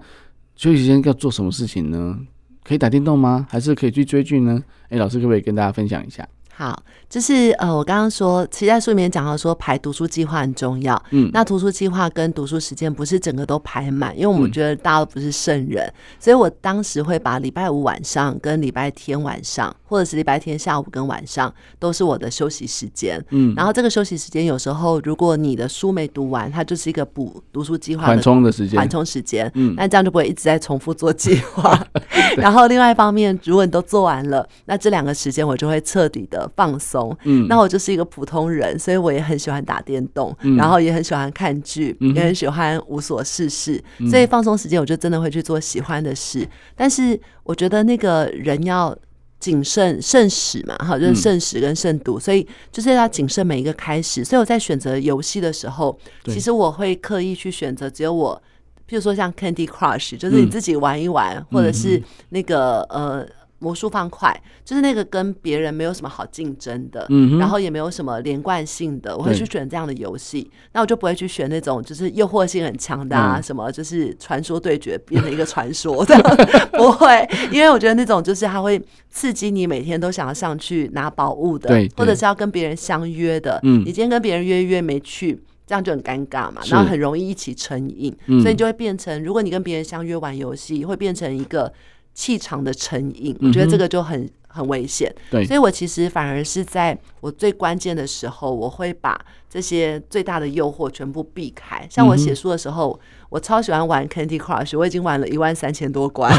休息时间要做什么事情呢？可以打电动吗？还是可以去追剧呢？哎，老师可不可以跟大家分享一下？好，就是呃，我刚刚说，其实在书里面讲到说排读书计划很重要。嗯，那读书计划跟读书时间不是整个都排满，因为我们觉得大家都不是圣人，嗯、所以我当时会把礼拜五晚上跟礼拜天晚上，或者是礼拜天下午跟晚上都是我的休息时间。嗯，然后这个休息时间有时候如果你的书没读完，它就是一个补读书计划缓冲的时间，缓冲时间。嗯，那这样就不会一直在重复做计划。然后另外一方面，如果你都做完了，那这两个时间我就会彻底的。放松，嗯，那我就是一个普通人，所以我也很喜欢打电动，嗯、然后也很喜欢看剧，嗯、也很喜欢无所事事，嗯、所以放松时间我就真的会去做喜欢的事。但是我觉得那个人要谨慎慎始嘛，哈，就是慎始跟慎独，嗯、所以就是要谨慎每一个开始。所以我在选择游戏的时候，其实我会刻意去选择只有我，譬如说像 Candy Crush，就是你自己玩一玩，嗯、或者是那个呃。魔术方块就是那个跟别人没有什么好竞争的，嗯、然后也没有什么连贯性的，我会去选这样的游戏。那我就不会去选那种就是诱惑性很强的啊，嗯、什么就是传说对决变成一个传说的，不会，因为我觉得那种就是它会刺激你每天都想要上去拿宝物的，对，或者是要跟别人相约的。嗯，你今天跟别人约约没去，这样就很尴尬嘛，然后很容易一起成瘾，是所以你就会变成，如果你跟别人相约玩游戏，会变成一个。气场的成瘾，我觉得这个就很很危险。对，所以我其实反而是在我最关键的时候，我会把这些最大的诱惑全部避开。像我写书的时候，我超喜欢玩 Candy Crush，我已经玩了一万三千多关。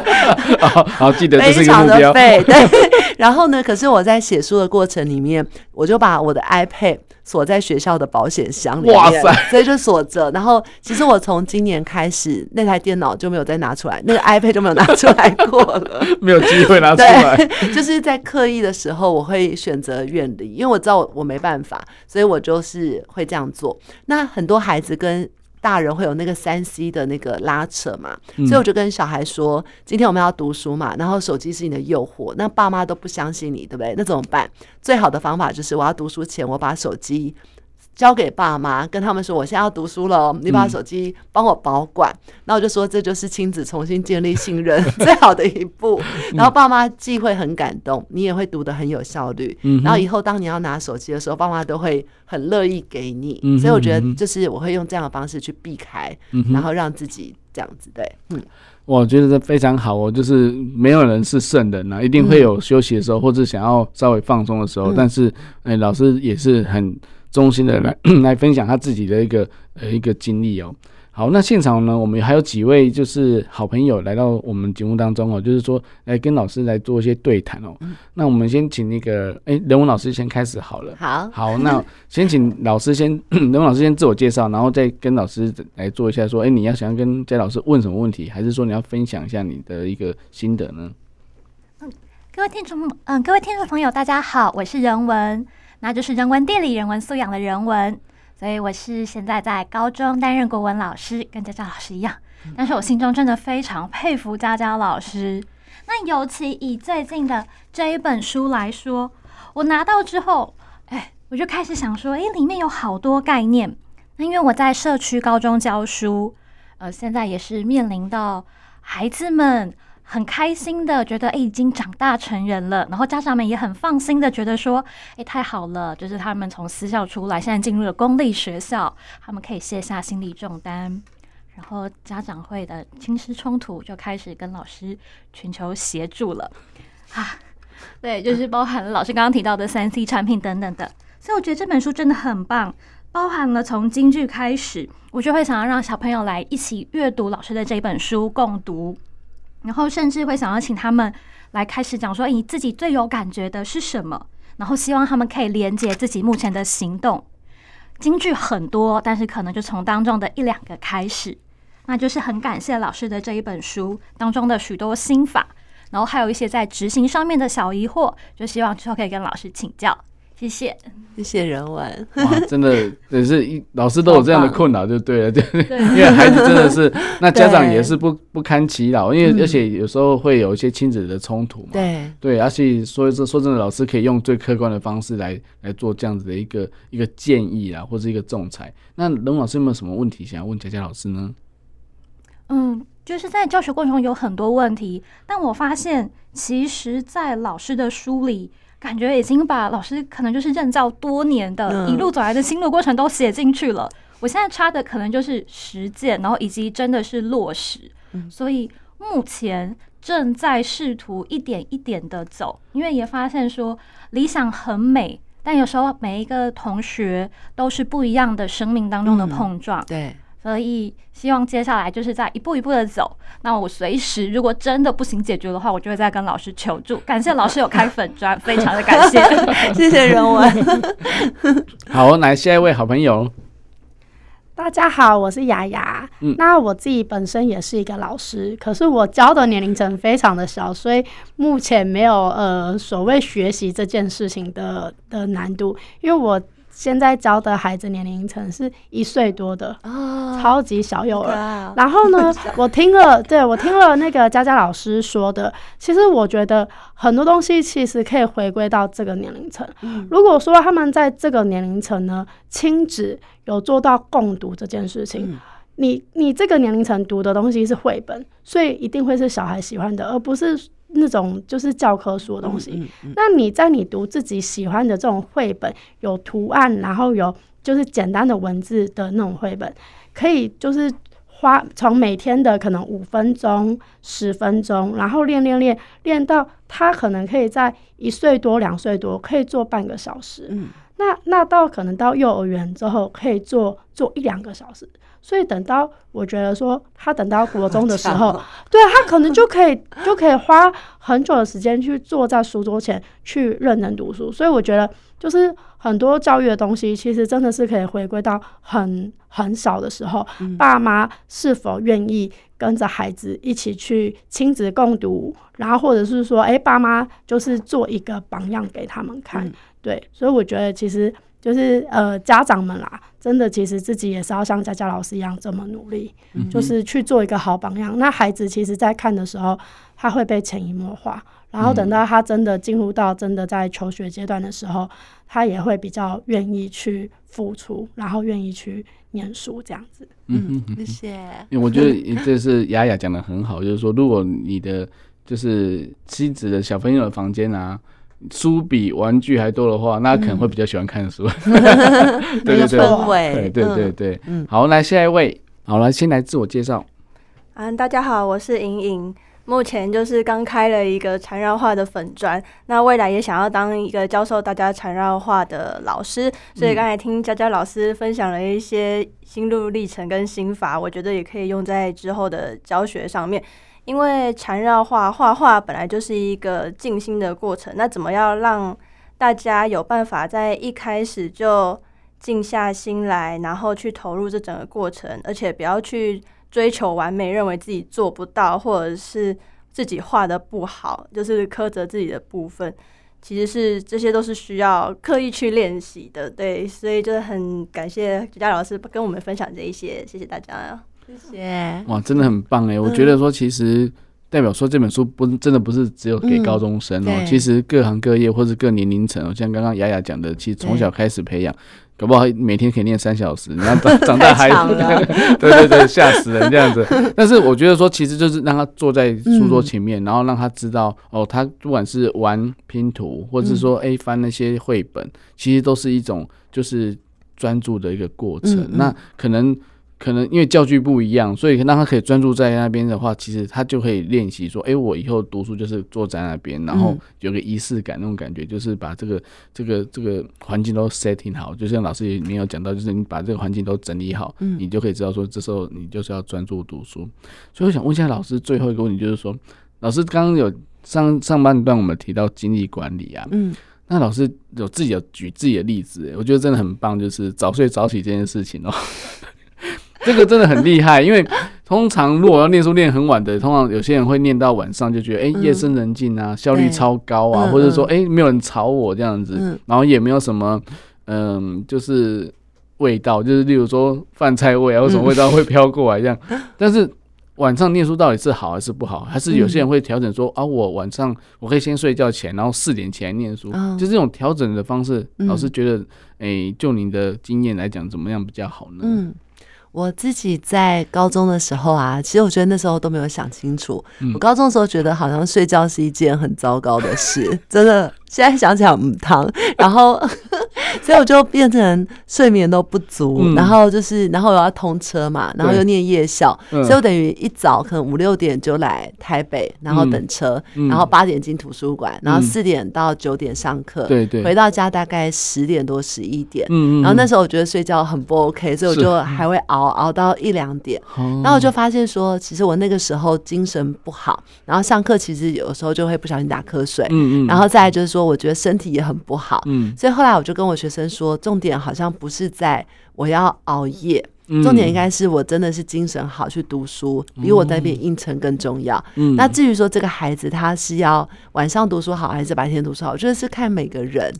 好，好，记得这是非常的废。对，然后呢，可是我在写书的过程里面，我就把我的 iPad。锁在学校的保险箱里面，哇塞！所以就锁着。然后，其实我从今年开始，那台电脑就没有再拿出来，那个 iPad 就没有拿出来过了，没有机会拿出来。就是在刻意的时候，我会选择远离，因为我知道我我没办法，所以我就是会这样做。那很多孩子跟大人会有那个三 C 的那个拉扯嘛，所以我就跟小孩说，今天我们要读书嘛，然后手机是你的诱惑，那爸妈都不相信你，对不对？那怎么办？最好的方法就是我要读书前，我把手机。交给爸妈，跟他们说，我现在要读书了，你把手机帮我保管。那、嗯、我就说，这就是亲子重新建立信任 最好的一步。然后爸妈既会很感动，你也会读得很有效率。嗯、然后以后当你要拿手机的时候，爸妈都会很乐意给你。嗯、所以我觉得，就是我会用这样的方式去避开，嗯、然后让自己这样子对。嗯，我觉得这非常好哦，就是没有人是圣人呐，一定会有休息的时候，或者想要稍微放松的时候。嗯、但是，哎，老师也是很。衷心的来 来分享他自己的一个呃一个经历哦。好，那现场呢，我们还有几位就是好朋友来到我们节目当中哦，就是说来跟老师来做一些对谈哦。嗯、那我们先请那个哎、欸、人文老师先开始好了。好，好，那先请老师先 人文老师先自我介绍，然后再跟老师来做一下说，哎、欸，你要想要跟佳老师问什么问题，还是说你要分享一下你的一个心得呢？嗯，各位听众嗯，各位听众朋友，大家好，我是人文。那就是人文地理、人文素养的人文，所以我是现在在高中担任国文老师，跟佳佳老师一样。但是我心中真的非常佩服佳佳老师。那尤其以最近的这一本书来说，我拿到之后，哎，我就开始想说，哎，里面有好多概念。那因为我在社区高中教书，呃，现在也是面临到孩子们。很开心的觉得，哎，已经长大成人了。然后家长们也很放心的觉得说，哎，太好了，就是他们从私校出来，现在进入了公立学校，他们可以卸下心理重担。然后家长会的亲师冲突就开始跟老师寻求协助了啊。对，就是包含了老师刚刚提到的三 C 产品等等的。所以我觉得这本书真的很棒，包含了从京剧开始，我就会想要让小朋友来一起阅读老师的这本书，共读。然后甚至会想要请他们来开始讲说，你自己最有感觉的是什么？然后希望他们可以连接自己目前的行动。金句很多，但是可能就从当中的一两个开始。那就是很感谢老师的这一本书当中的许多心法，然后还有一些在执行上面的小疑惑，就希望之后可以跟老师请教。谢谢，谢谢人文。哇，真的也是一老师都有这样的困扰，就对了，对，因为孩子真的是，那家长也是不不堪其扰，因为而且有时候会有一些亲子的冲突嘛。对对，而且说说说真的，老师可以用最客观的方式来来做这样子的一个一个建议啊，或者一个仲裁。那人文老师有没有什么问题想要问佳佳老师呢？嗯，就是在教学过程中有很多问题，但我发现其实，在老师的书里。感觉已经把老师可能就是任教多年的一路走来的心路过程都写进去了。我现在差的可能就是实践，然后以及真的是落实。所以目前正在试图一点一点的走，因为也发现说理想很美，但有时候每一个同学都是不一样的生命当中的碰撞。对。所以希望接下来就是在一步一步的走。那我随时如果真的不行解决的话，我就会再跟老师求助。感谢老师有开粉砖，非常的感谢，谢谢人文。好，来下一位好朋友。大家好，我是雅雅。嗯，那我自己本身也是一个老师，可是我教的年龄层非常的小，所以目前没有呃所谓学习这件事情的的难度，因为我。现在教的孩子年龄层是一岁多的，超级小幼儿。然后呢，我听了，对，我听了那个佳佳老师说的，其实我觉得很多东西其实可以回归到这个年龄层。如果说他们在这个年龄层呢，亲子有做到共读这件事情，你你这个年龄层读的东西是绘本，所以一定会是小孩喜欢的，而不是。那种就是教科书的东西。嗯嗯嗯、那你在你读自己喜欢的这种绘本，有图案，然后有就是简单的文字的那种绘本，可以就是花从每天的可能五分钟、十分钟，然后练练练练到他可能可以在一岁多、两岁多可以做半个小时。嗯、那那到可能到幼儿园之后可以做做一两个小时。所以等到我觉得说，他等到国中的时候，对他可能就可以 就可以花很久的时间去坐在书桌前去认真读书。所以我觉得，就是很多教育的东西，其实真的是可以回归到很很小的时候，爸妈是否愿意跟着孩子一起去亲子共读，然后或者是说，哎，爸妈就是做一个榜样给他们看。嗯、对，所以我觉得其实就是呃，家长们啦，真的其实自己也是要像佳佳老师一样这么努力，嗯、就是去做一个好榜样。那孩子其实在看的时候，他会被潜移默化。然后等到他真的进入到真的在求学阶段的时候，他也会比较愿意去付出，然后愿意去念书这样子。嗯，谢谢。因为我觉得这是雅雅讲的很好，就是说，如果你的就是妻子的小朋友的房间啊，书比玩具还多的话，那可能会比较喜欢看书。对 对对，对对对对。嗯，好，来下一位，好了先来自我介绍。嗯，大家好，我是莹莹。目前就是刚开了一个缠绕画的粉砖，那未来也想要当一个教授大家缠绕画的老师，所以刚才听佳佳老师分享了一些心路历程跟心法，我觉得也可以用在之后的教学上面。因为缠绕画画画本来就是一个静心的过程，那怎么样让大家有办法在一开始就静下心来，然后去投入这整个过程，而且不要去。追求完美，认为自己做不到，或者是自己画的不好，就是苛责自己的部分，其实是这些都是需要刻意去练习的。对，所以就是很感谢佳佳老师跟我们分享这一些，谢谢大家，谢谢。哇，真的很棒哎！我觉得说，其实代表说这本书不真的不是只有给高中生哦，嗯、其实各行各业或是各年龄层哦，像刚刚雅雅讲的，其实从小开始培养。搞不好每天可以念三小时，然后长长大还 对对对，吓死人这样子。但是我觉得说，其实就是让他坐在书桌前面，嗯、然后让他知道哦，他不管是玩拼图，或者是说哎、欸、翻那些绘本，其实都是一种就是专注的一个过程。那可能。可能因为教具不一样，所以让他可以专注在那边的话，其实他就可以练习说：“哎、欸，我以后读书就是坐在那边，然后有个仪式感那种感觉，就是把这个这个这个环境都 setting 好。就像老师也没有讲到，就是你把这个环境都整理好，你就可以知道说，这时候你就是要专注读书。所以我想问一下老师，最后一个问题就是说，老师刚刚有上上半段我们提到精力管理啊，嗯，那老师有自己有举自己的例子，我觉得真的很棒，就是早睡早起这件事情哦。这个真的很厉害，因为通常如果要念书念很晚的，通常有些人会念到晚上，就觉得哎、欸、夜深人静啊，嗯、效率超高啊，或者说哎、欸、没有人吵我这样子，嗯、然后也没有什么嗯就是味道，就是例如说饭菜味啊，或什么味道会飘过来这样。嗯、但是晚上念书到底是好还是不好？还是有些人会调整说啊，我晚上我可以先睡觉前，然后四点起来念书，嗯、就这种调整的方式，老师觉得哎、欸，就你的经验来讲，怎么样比较好呢？嗯我自己在高中的时候啊，其实我觉得那时候都没有想清楚。我高中的时候觉得好像睡觉是一件很糟糕的事，真的。现在想起来嗯，汤，然后 所以我就变成睡眠都不足，然后就是然后我要通车嘛，然后又念夜校，所以我等于一早可能五六点就来台北，然后等车，然后八点进图书馆，然后四点到九点上课，对对，回到家大概十点多十一点，然后那时候我觉得睡觉很不 OK，所以我就还会熬熬到一两点，然后我就发现说，其实我那个时候精神不好，然后上课其实有时候就会不小心打瞌睡，嗯嗯。然后再来就是说。我觉得身体也很不好，嗯，所以后来我就跟我学生说，重点好像不是在我要熬夜，重点应该是我真的是精神好去读书，比我在那边应承更重要。嗯，那至于说这个孩子他是要晚上读书好还是白天读书好，我觉得是看每个人。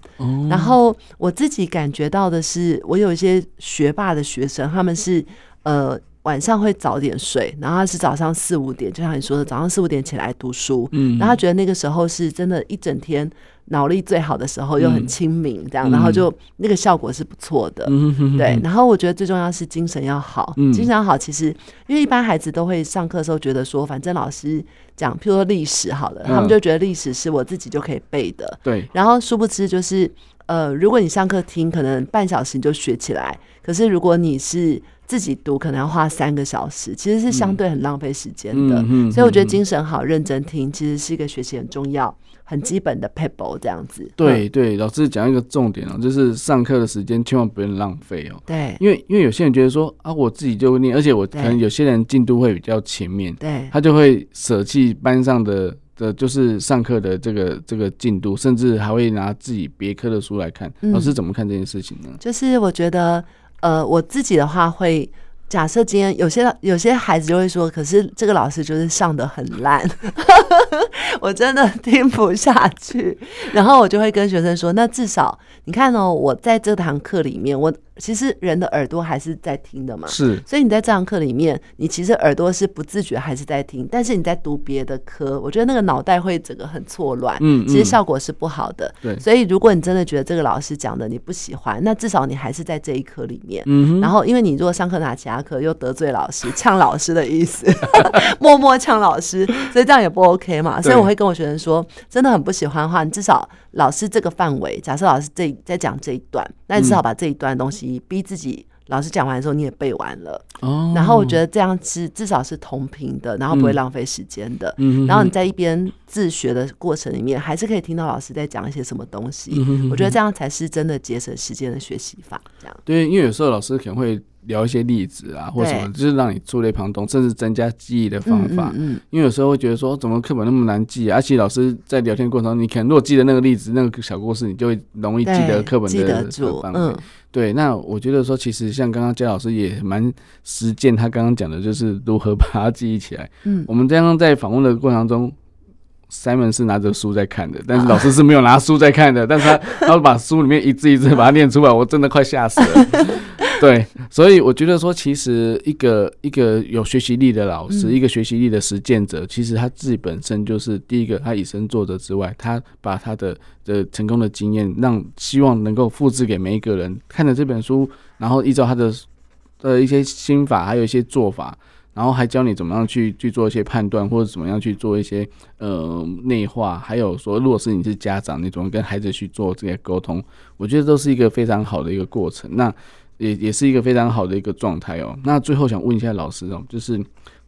然后我自己感觉到的是，我有一些学霸的学生，他们是呃。晚上会早点睡，然后他是早上四五点，就像你说的，早上四五点起来读书。嗯，然后他觉得那个时候是真的，一整天脑力最好的时候，又很清明，这样，嗯、然后就那个效果是不错的。嗯、哼哼对，然后我觉得最重要是精神要好，嗯、精神要好。其实因为一般孩子都会上课的时候觉得说，反正老师讲，譬如说历史好了，他们就觉得历史是我自己就可以背的。对、嗯，然后殊不知就是，呃，如果你上课听，可能半小时你就学起来，可是如果你是自己读可能要花三个小时，其实是相对很浪费时间的。所以我觉得精神好、认真听，其实是一个学习很重要、很基本的 pebble 这样子。对对，老师讲一个重点哦，就是上课的时间千万不要浪费哦。对，因为因为有些人觉得说啊，我自己就会念，而且我可能有些人进度会比较前面，对，他就会舍弃班上的的，就是上课的这个这个进度，甚至还会拿自己别科的书来看。嗯、老师怎么看这件事情呢？就是我觉得。呃，我自己的话会假设今天有些有些孩子就会说，可是这个老师就是上的很烂，我真的听不下去。然后我就会跟学生说，那至少你看哦，我在这堂课里面，我。其实人的耳朵还是在听的嘛，是。所以你在这堂课里面，你其实耳朵是不自觉还是在听，但是你在读别的科，我觉得那个脑袋会整个很错乱，嗯，其实效果是不好的。对。所以如果你真的觉得这个老师讲的你不喜欢，那至少你还是在这一科里面。嗯。然后，因为你如果上课拿其他科又得罪老师、呛老师的意思，默默呛老师，所以这样也不 OK 嘛。所以我会跟我学生说，真的很不喜欢的话，你至少老师这个范围，假设老师这在讲这一段，那你至少把这一段东西。逼自己，老师讲完的时候你也背完了，哦，然后我觉得这样是至少是同频的，然后不会浪费时间的，嗯，然后你在一边自学的过程里面，还是可以听到老师在讲一些什么东西，嗯，我觉得这样才是真的节省时间的学习法。这样对，因为有时候老师可能会。聊一些例子啊，或什么，就是让你触类旁通，甚至增加记忆的方法。嗯，嗯，因为有时候会觉得说，怎么课本那么难记啊？而且老师在聊天过程中，你可能如果记得那个例子、那个小故事，你就会容易记得课本的记得住。嗯，对。那我觉得说，其实像刚刚姜老师也蛮实践，他刚刚讲的就是如何把它记忆起来。嗯，我们刚刚在访问的过程中，Simon 是拿着书在看的，但是老师是没有拿书在看的，但是他 他会把书里面一字一字把它念出来，我真的快吓死了。对，所以我觉得说，其实一个一个有学习力的老师，嗯、一个学习力的实践者，其实他自己本身就是第一个，他以身作则之外，他把他的的成功的经验，让希望能够复制给每一个人看了这本书，然后依照他的呃一些心法，还有一些做法，然后还教你怎么样去去做一些判断，或者怎么样去做一些呃内化，还有说，如果是你是家长，你怎么跟孩子去做这些沟通，我觉得都是一个非常好的一个过程。那也也是一个非常好的一个状态哦。那最后想问一下老师哦，就是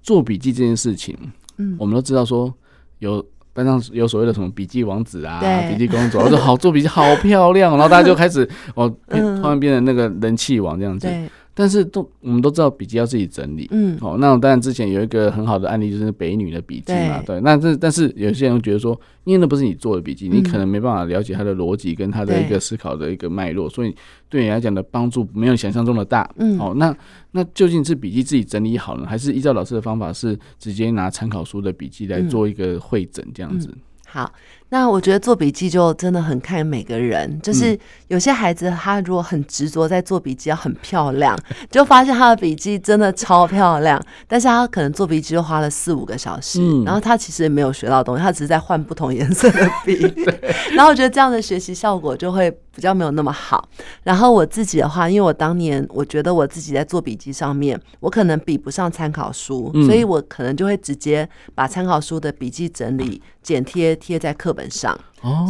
做笔记这件事情，嗯，我们都知道说有班上有所谓的什么笔记王子啊、笔记公主，我说好做笔记好漂亮，然后大家就开始哦，突然变成那个人气王这样子。但是都我们都知道笔记要自己整理，嗯，哦，那当然之前有一个很好的案例就是北女的笔记嘛，对，对，那这但是有些人觉得说，因为那不是你做的笔记，嗯，你可能没办法了解他的逻辑跟他的一个思考的一个脉络，所以对你来讲的帮助没有想象中的大，嗯，哦，那那究竟是笔记自己整理好呢，还是依照老师的方法是直接拿参考书的笔记来做一个会诊这样子？嗯嗯。好，那我觉得做笔记就真的很看每个人，就是有些孩子他如果很执着在做笔记要很漂亮，就发现他的笔记真的超漂亮，但是他可能做笔记就花了四五个小时，然后他其实也没有学到东西，他只是在换不同颜色的笔，然后我觉得这样的学习效果就会比较没有那么好。然后我自己的话，因为我当年我觉得我自己在做笔记上面，我可能比不上参考书，所以我可能就会直接把参考书的笔记整理剪贴。贴在课本上，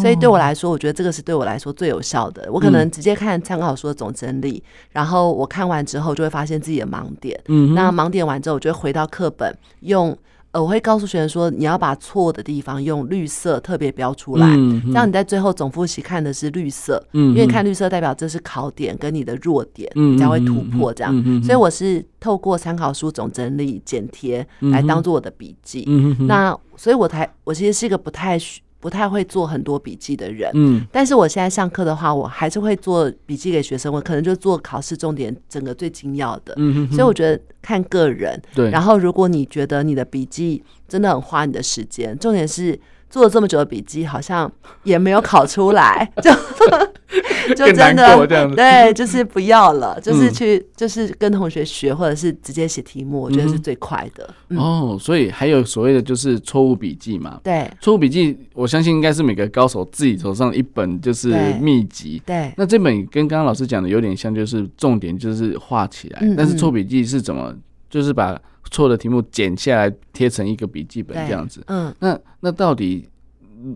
所以对我来说，我觉得这个是对我来说最有效的。我可能直接看参考书的总整理，然后我看完之后就会发现自己的盲点。那盲点完之后，我就会回到课本，用呃，我会告诉学生说，你要把错的地方用绿色特别标出来，这样你在最后总复习看的是绿色，因为看绿色代表这是考点跟你的弱点，你才会突破这样。所以我是透过参考书总整理剪贴来当做我的笔记。那所以，我才我其实是一个不太不太会做很多笔记的人。嗯，但是我现在上课的话，我还是会做笔记给学生。我可能就做考试重点，整个最精要的。嗯，所以我觉得看个人。对。然后，如果你觉得你的笔记真的很花你的时间，重点是。做了这么久的笔记，好像也没有考出来，就 就真的对，就是不要了，就是去就是跟同学学，或者是直接写题目，我觉得是最快的。哦，所以还有所谓的就是错误笔记嘛？对，错误笔记，我相信应该是每个高手自己手上一本就是秘籍。对，那这本跟刚刚老师讲的有点像，就是重点就是画起来，但是错笔记是怎么，就是把。错的题目剪下来贴成一个笔记本这样子，嗯，那那到底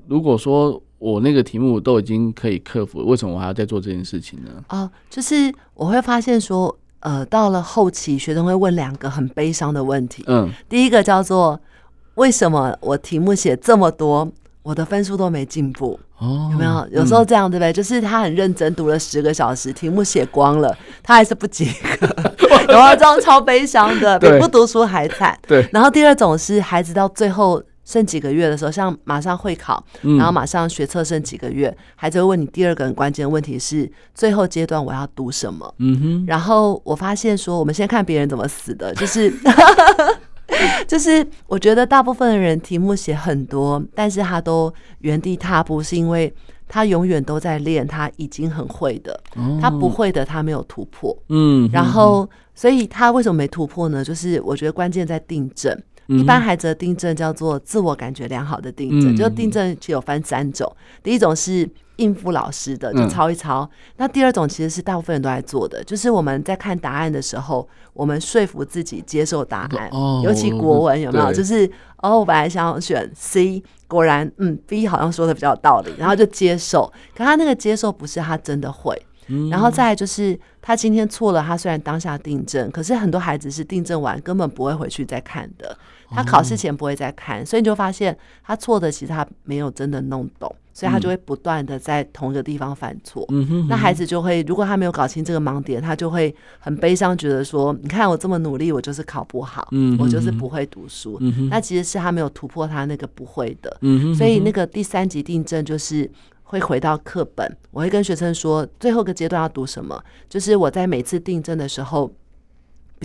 如果说我那个题目都已经可以克服，为什么我还要再做这件事情呢？哦，就是我会发现说，呃，到了后期，学生会问两个很悲伤的问题，嗯，第一个叫做为什么我题目写这么多，我的分数都没进步？哦，有没有？有时候这样对不对？就是他很认真读了十个小时，题目写光了，他还是不及格。然后这样超悲伤的，比不读书还惨。对。然后第二种是孩子到最后剩几个月的时候，像马上会考，然后马上学测剩几个月，嗯、孩子会问你第二个很关键的问题是最后阶段我要读什么？嗯哼。然后我发现说，我们先看别人怎么死的，就是 就是我觉得大部分的人题目写很多，但是他都原地踏步，是因为他永远都在练他已经很会的，哦、他不会的他没有突破。嗯。然后，所以他为什么没突破呢？就是我觉得关键在订正。一般孩子的订正叫做自我感觉良好的订正，嗯、就订正有分三种。第一种是应付老师的，就抄一抄。嗯、那第二种其实是大部分人都在做的，就是我们在看答案的时候，我们说服自己接受答案。哦、尤其国文有没有？就是哦，我本来想选 C，果然嗯 B 好像说的比较有道理，然后就接受。可他那个接受不是他真的会。然后再来就是他今天错了，他虽然当下订正，可是很多孩子是订正完根本不会回去再看的。他考试前不会再看，所以你就发现他错的其实他没有真的弄懂，所以他就会不断的在同一个地方犯错。嗯、那孩子就会，如果他没有搞清这个盲点，他就会很悲伤，觉得说：“你看我这么努力，我就是考不好，嗯、我就是不会读书。嗯”那其实是他没有突破他那个不会的。嗯、所以那个第三级订正就是会回到课本，我会跟学生说，最后一个阶段要读什么，就是我在每次订正的时候。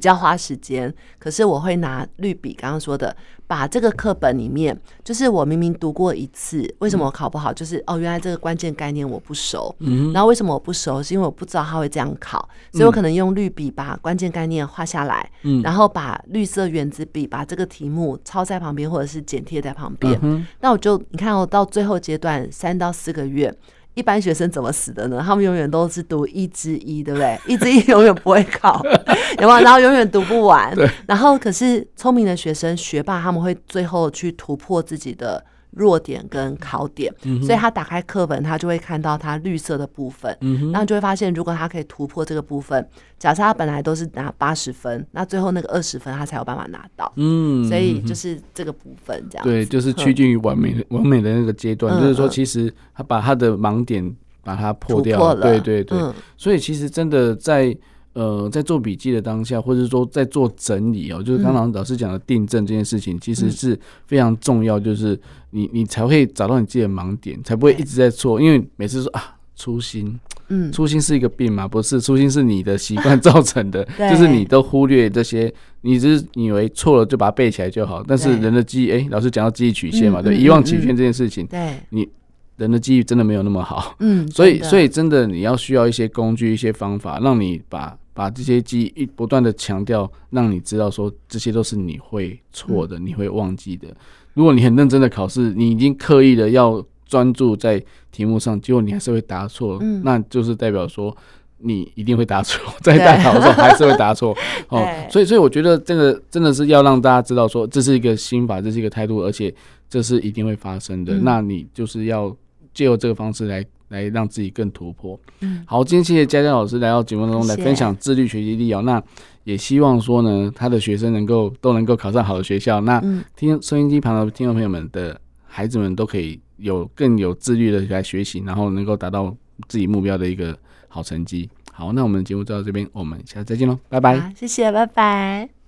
比较花时间，可是我会拿绿笔，刚刚说的，把这个课本里面，就是我明明读过一次，为什么我考不好？就是哦，原来这个关键概念我不熟。嗯，然后为什么我不熟？是因为我不知道他会这样考，所以我可能用绿笔把关键概念画下来，嗯，然后把绿色圆子笔把这个题目抄在旁边，或者是剪贴在旁边。嗯，那我就你看，我到最后阶段三到四个月。一般学生怎么死的呢？他们永远都是读一之一，对不对？一之一永远不会考，有没有？然后永远读不完。对然后可是聪明的学生、学霸，他们会最后去突破自己的。弱点跟考点，嗯、所以他打开课本，他就会看到他绿色的部分，嗯、哼然后就会发现，如果他可以突破这个部分，假设他本来都是拿八十分，那最后那个二十分他才有办法拿到。嗯，所以就是这个部分这样。对，就是趋近于完美、嗯、完美的那个阶段，嗯、就是说，其实他把他的盲点把它破掉，破了对对对。嗯、所以其实真的在。呃，在做笔记的当下，或者说在做整理哦，就是刚刚老师讲的订正这件事情，其实是非常重要。就是你你才会找到你自己的盲点，才不会一直在错。因为每次说啊，粗心，嗯，粗心是一个病吗？不是，粗心是你的习惯造成的，就是你都忽略这些，你只是以为错了就把它背起来就好。但是人的记忆，哎，老师讲到记忆曲线嘛，对，遗忘曲线这件事情，对，你人的记忆真的没有那么好，嗯，所以所以真的你要需要一些工具、一些方法，让你把。把这些记忆一不断的强调，让你知道说这些都是你会错的，嗯、你会忘记的。如果你很认真的考试，你已经刻意的要专注在题目上，结果你还是会答错，嗯、那就是代表说你一定会答错，在大考的时候还是会答错。哦，所以所以我觉得这个真的是要让大家知道说这是一个心法，这是一个态度，而且这是一定会发生的。嗯、那你就是要借由这个方式来。来让自己更突破。嗯，好，今天谢谢佳佳老师来到节目当中来分享自律学习力哦。那也希望说呢，他的学生能够都能够考上好的学校。那听收音机旁的听众朋友们的孩子们都可以有更有自律的来学习，然后能够达到自己目标的一个好成绩。好，那我们节目就到这边，我们下次再见喽，拜拜。谢谢，拜拜。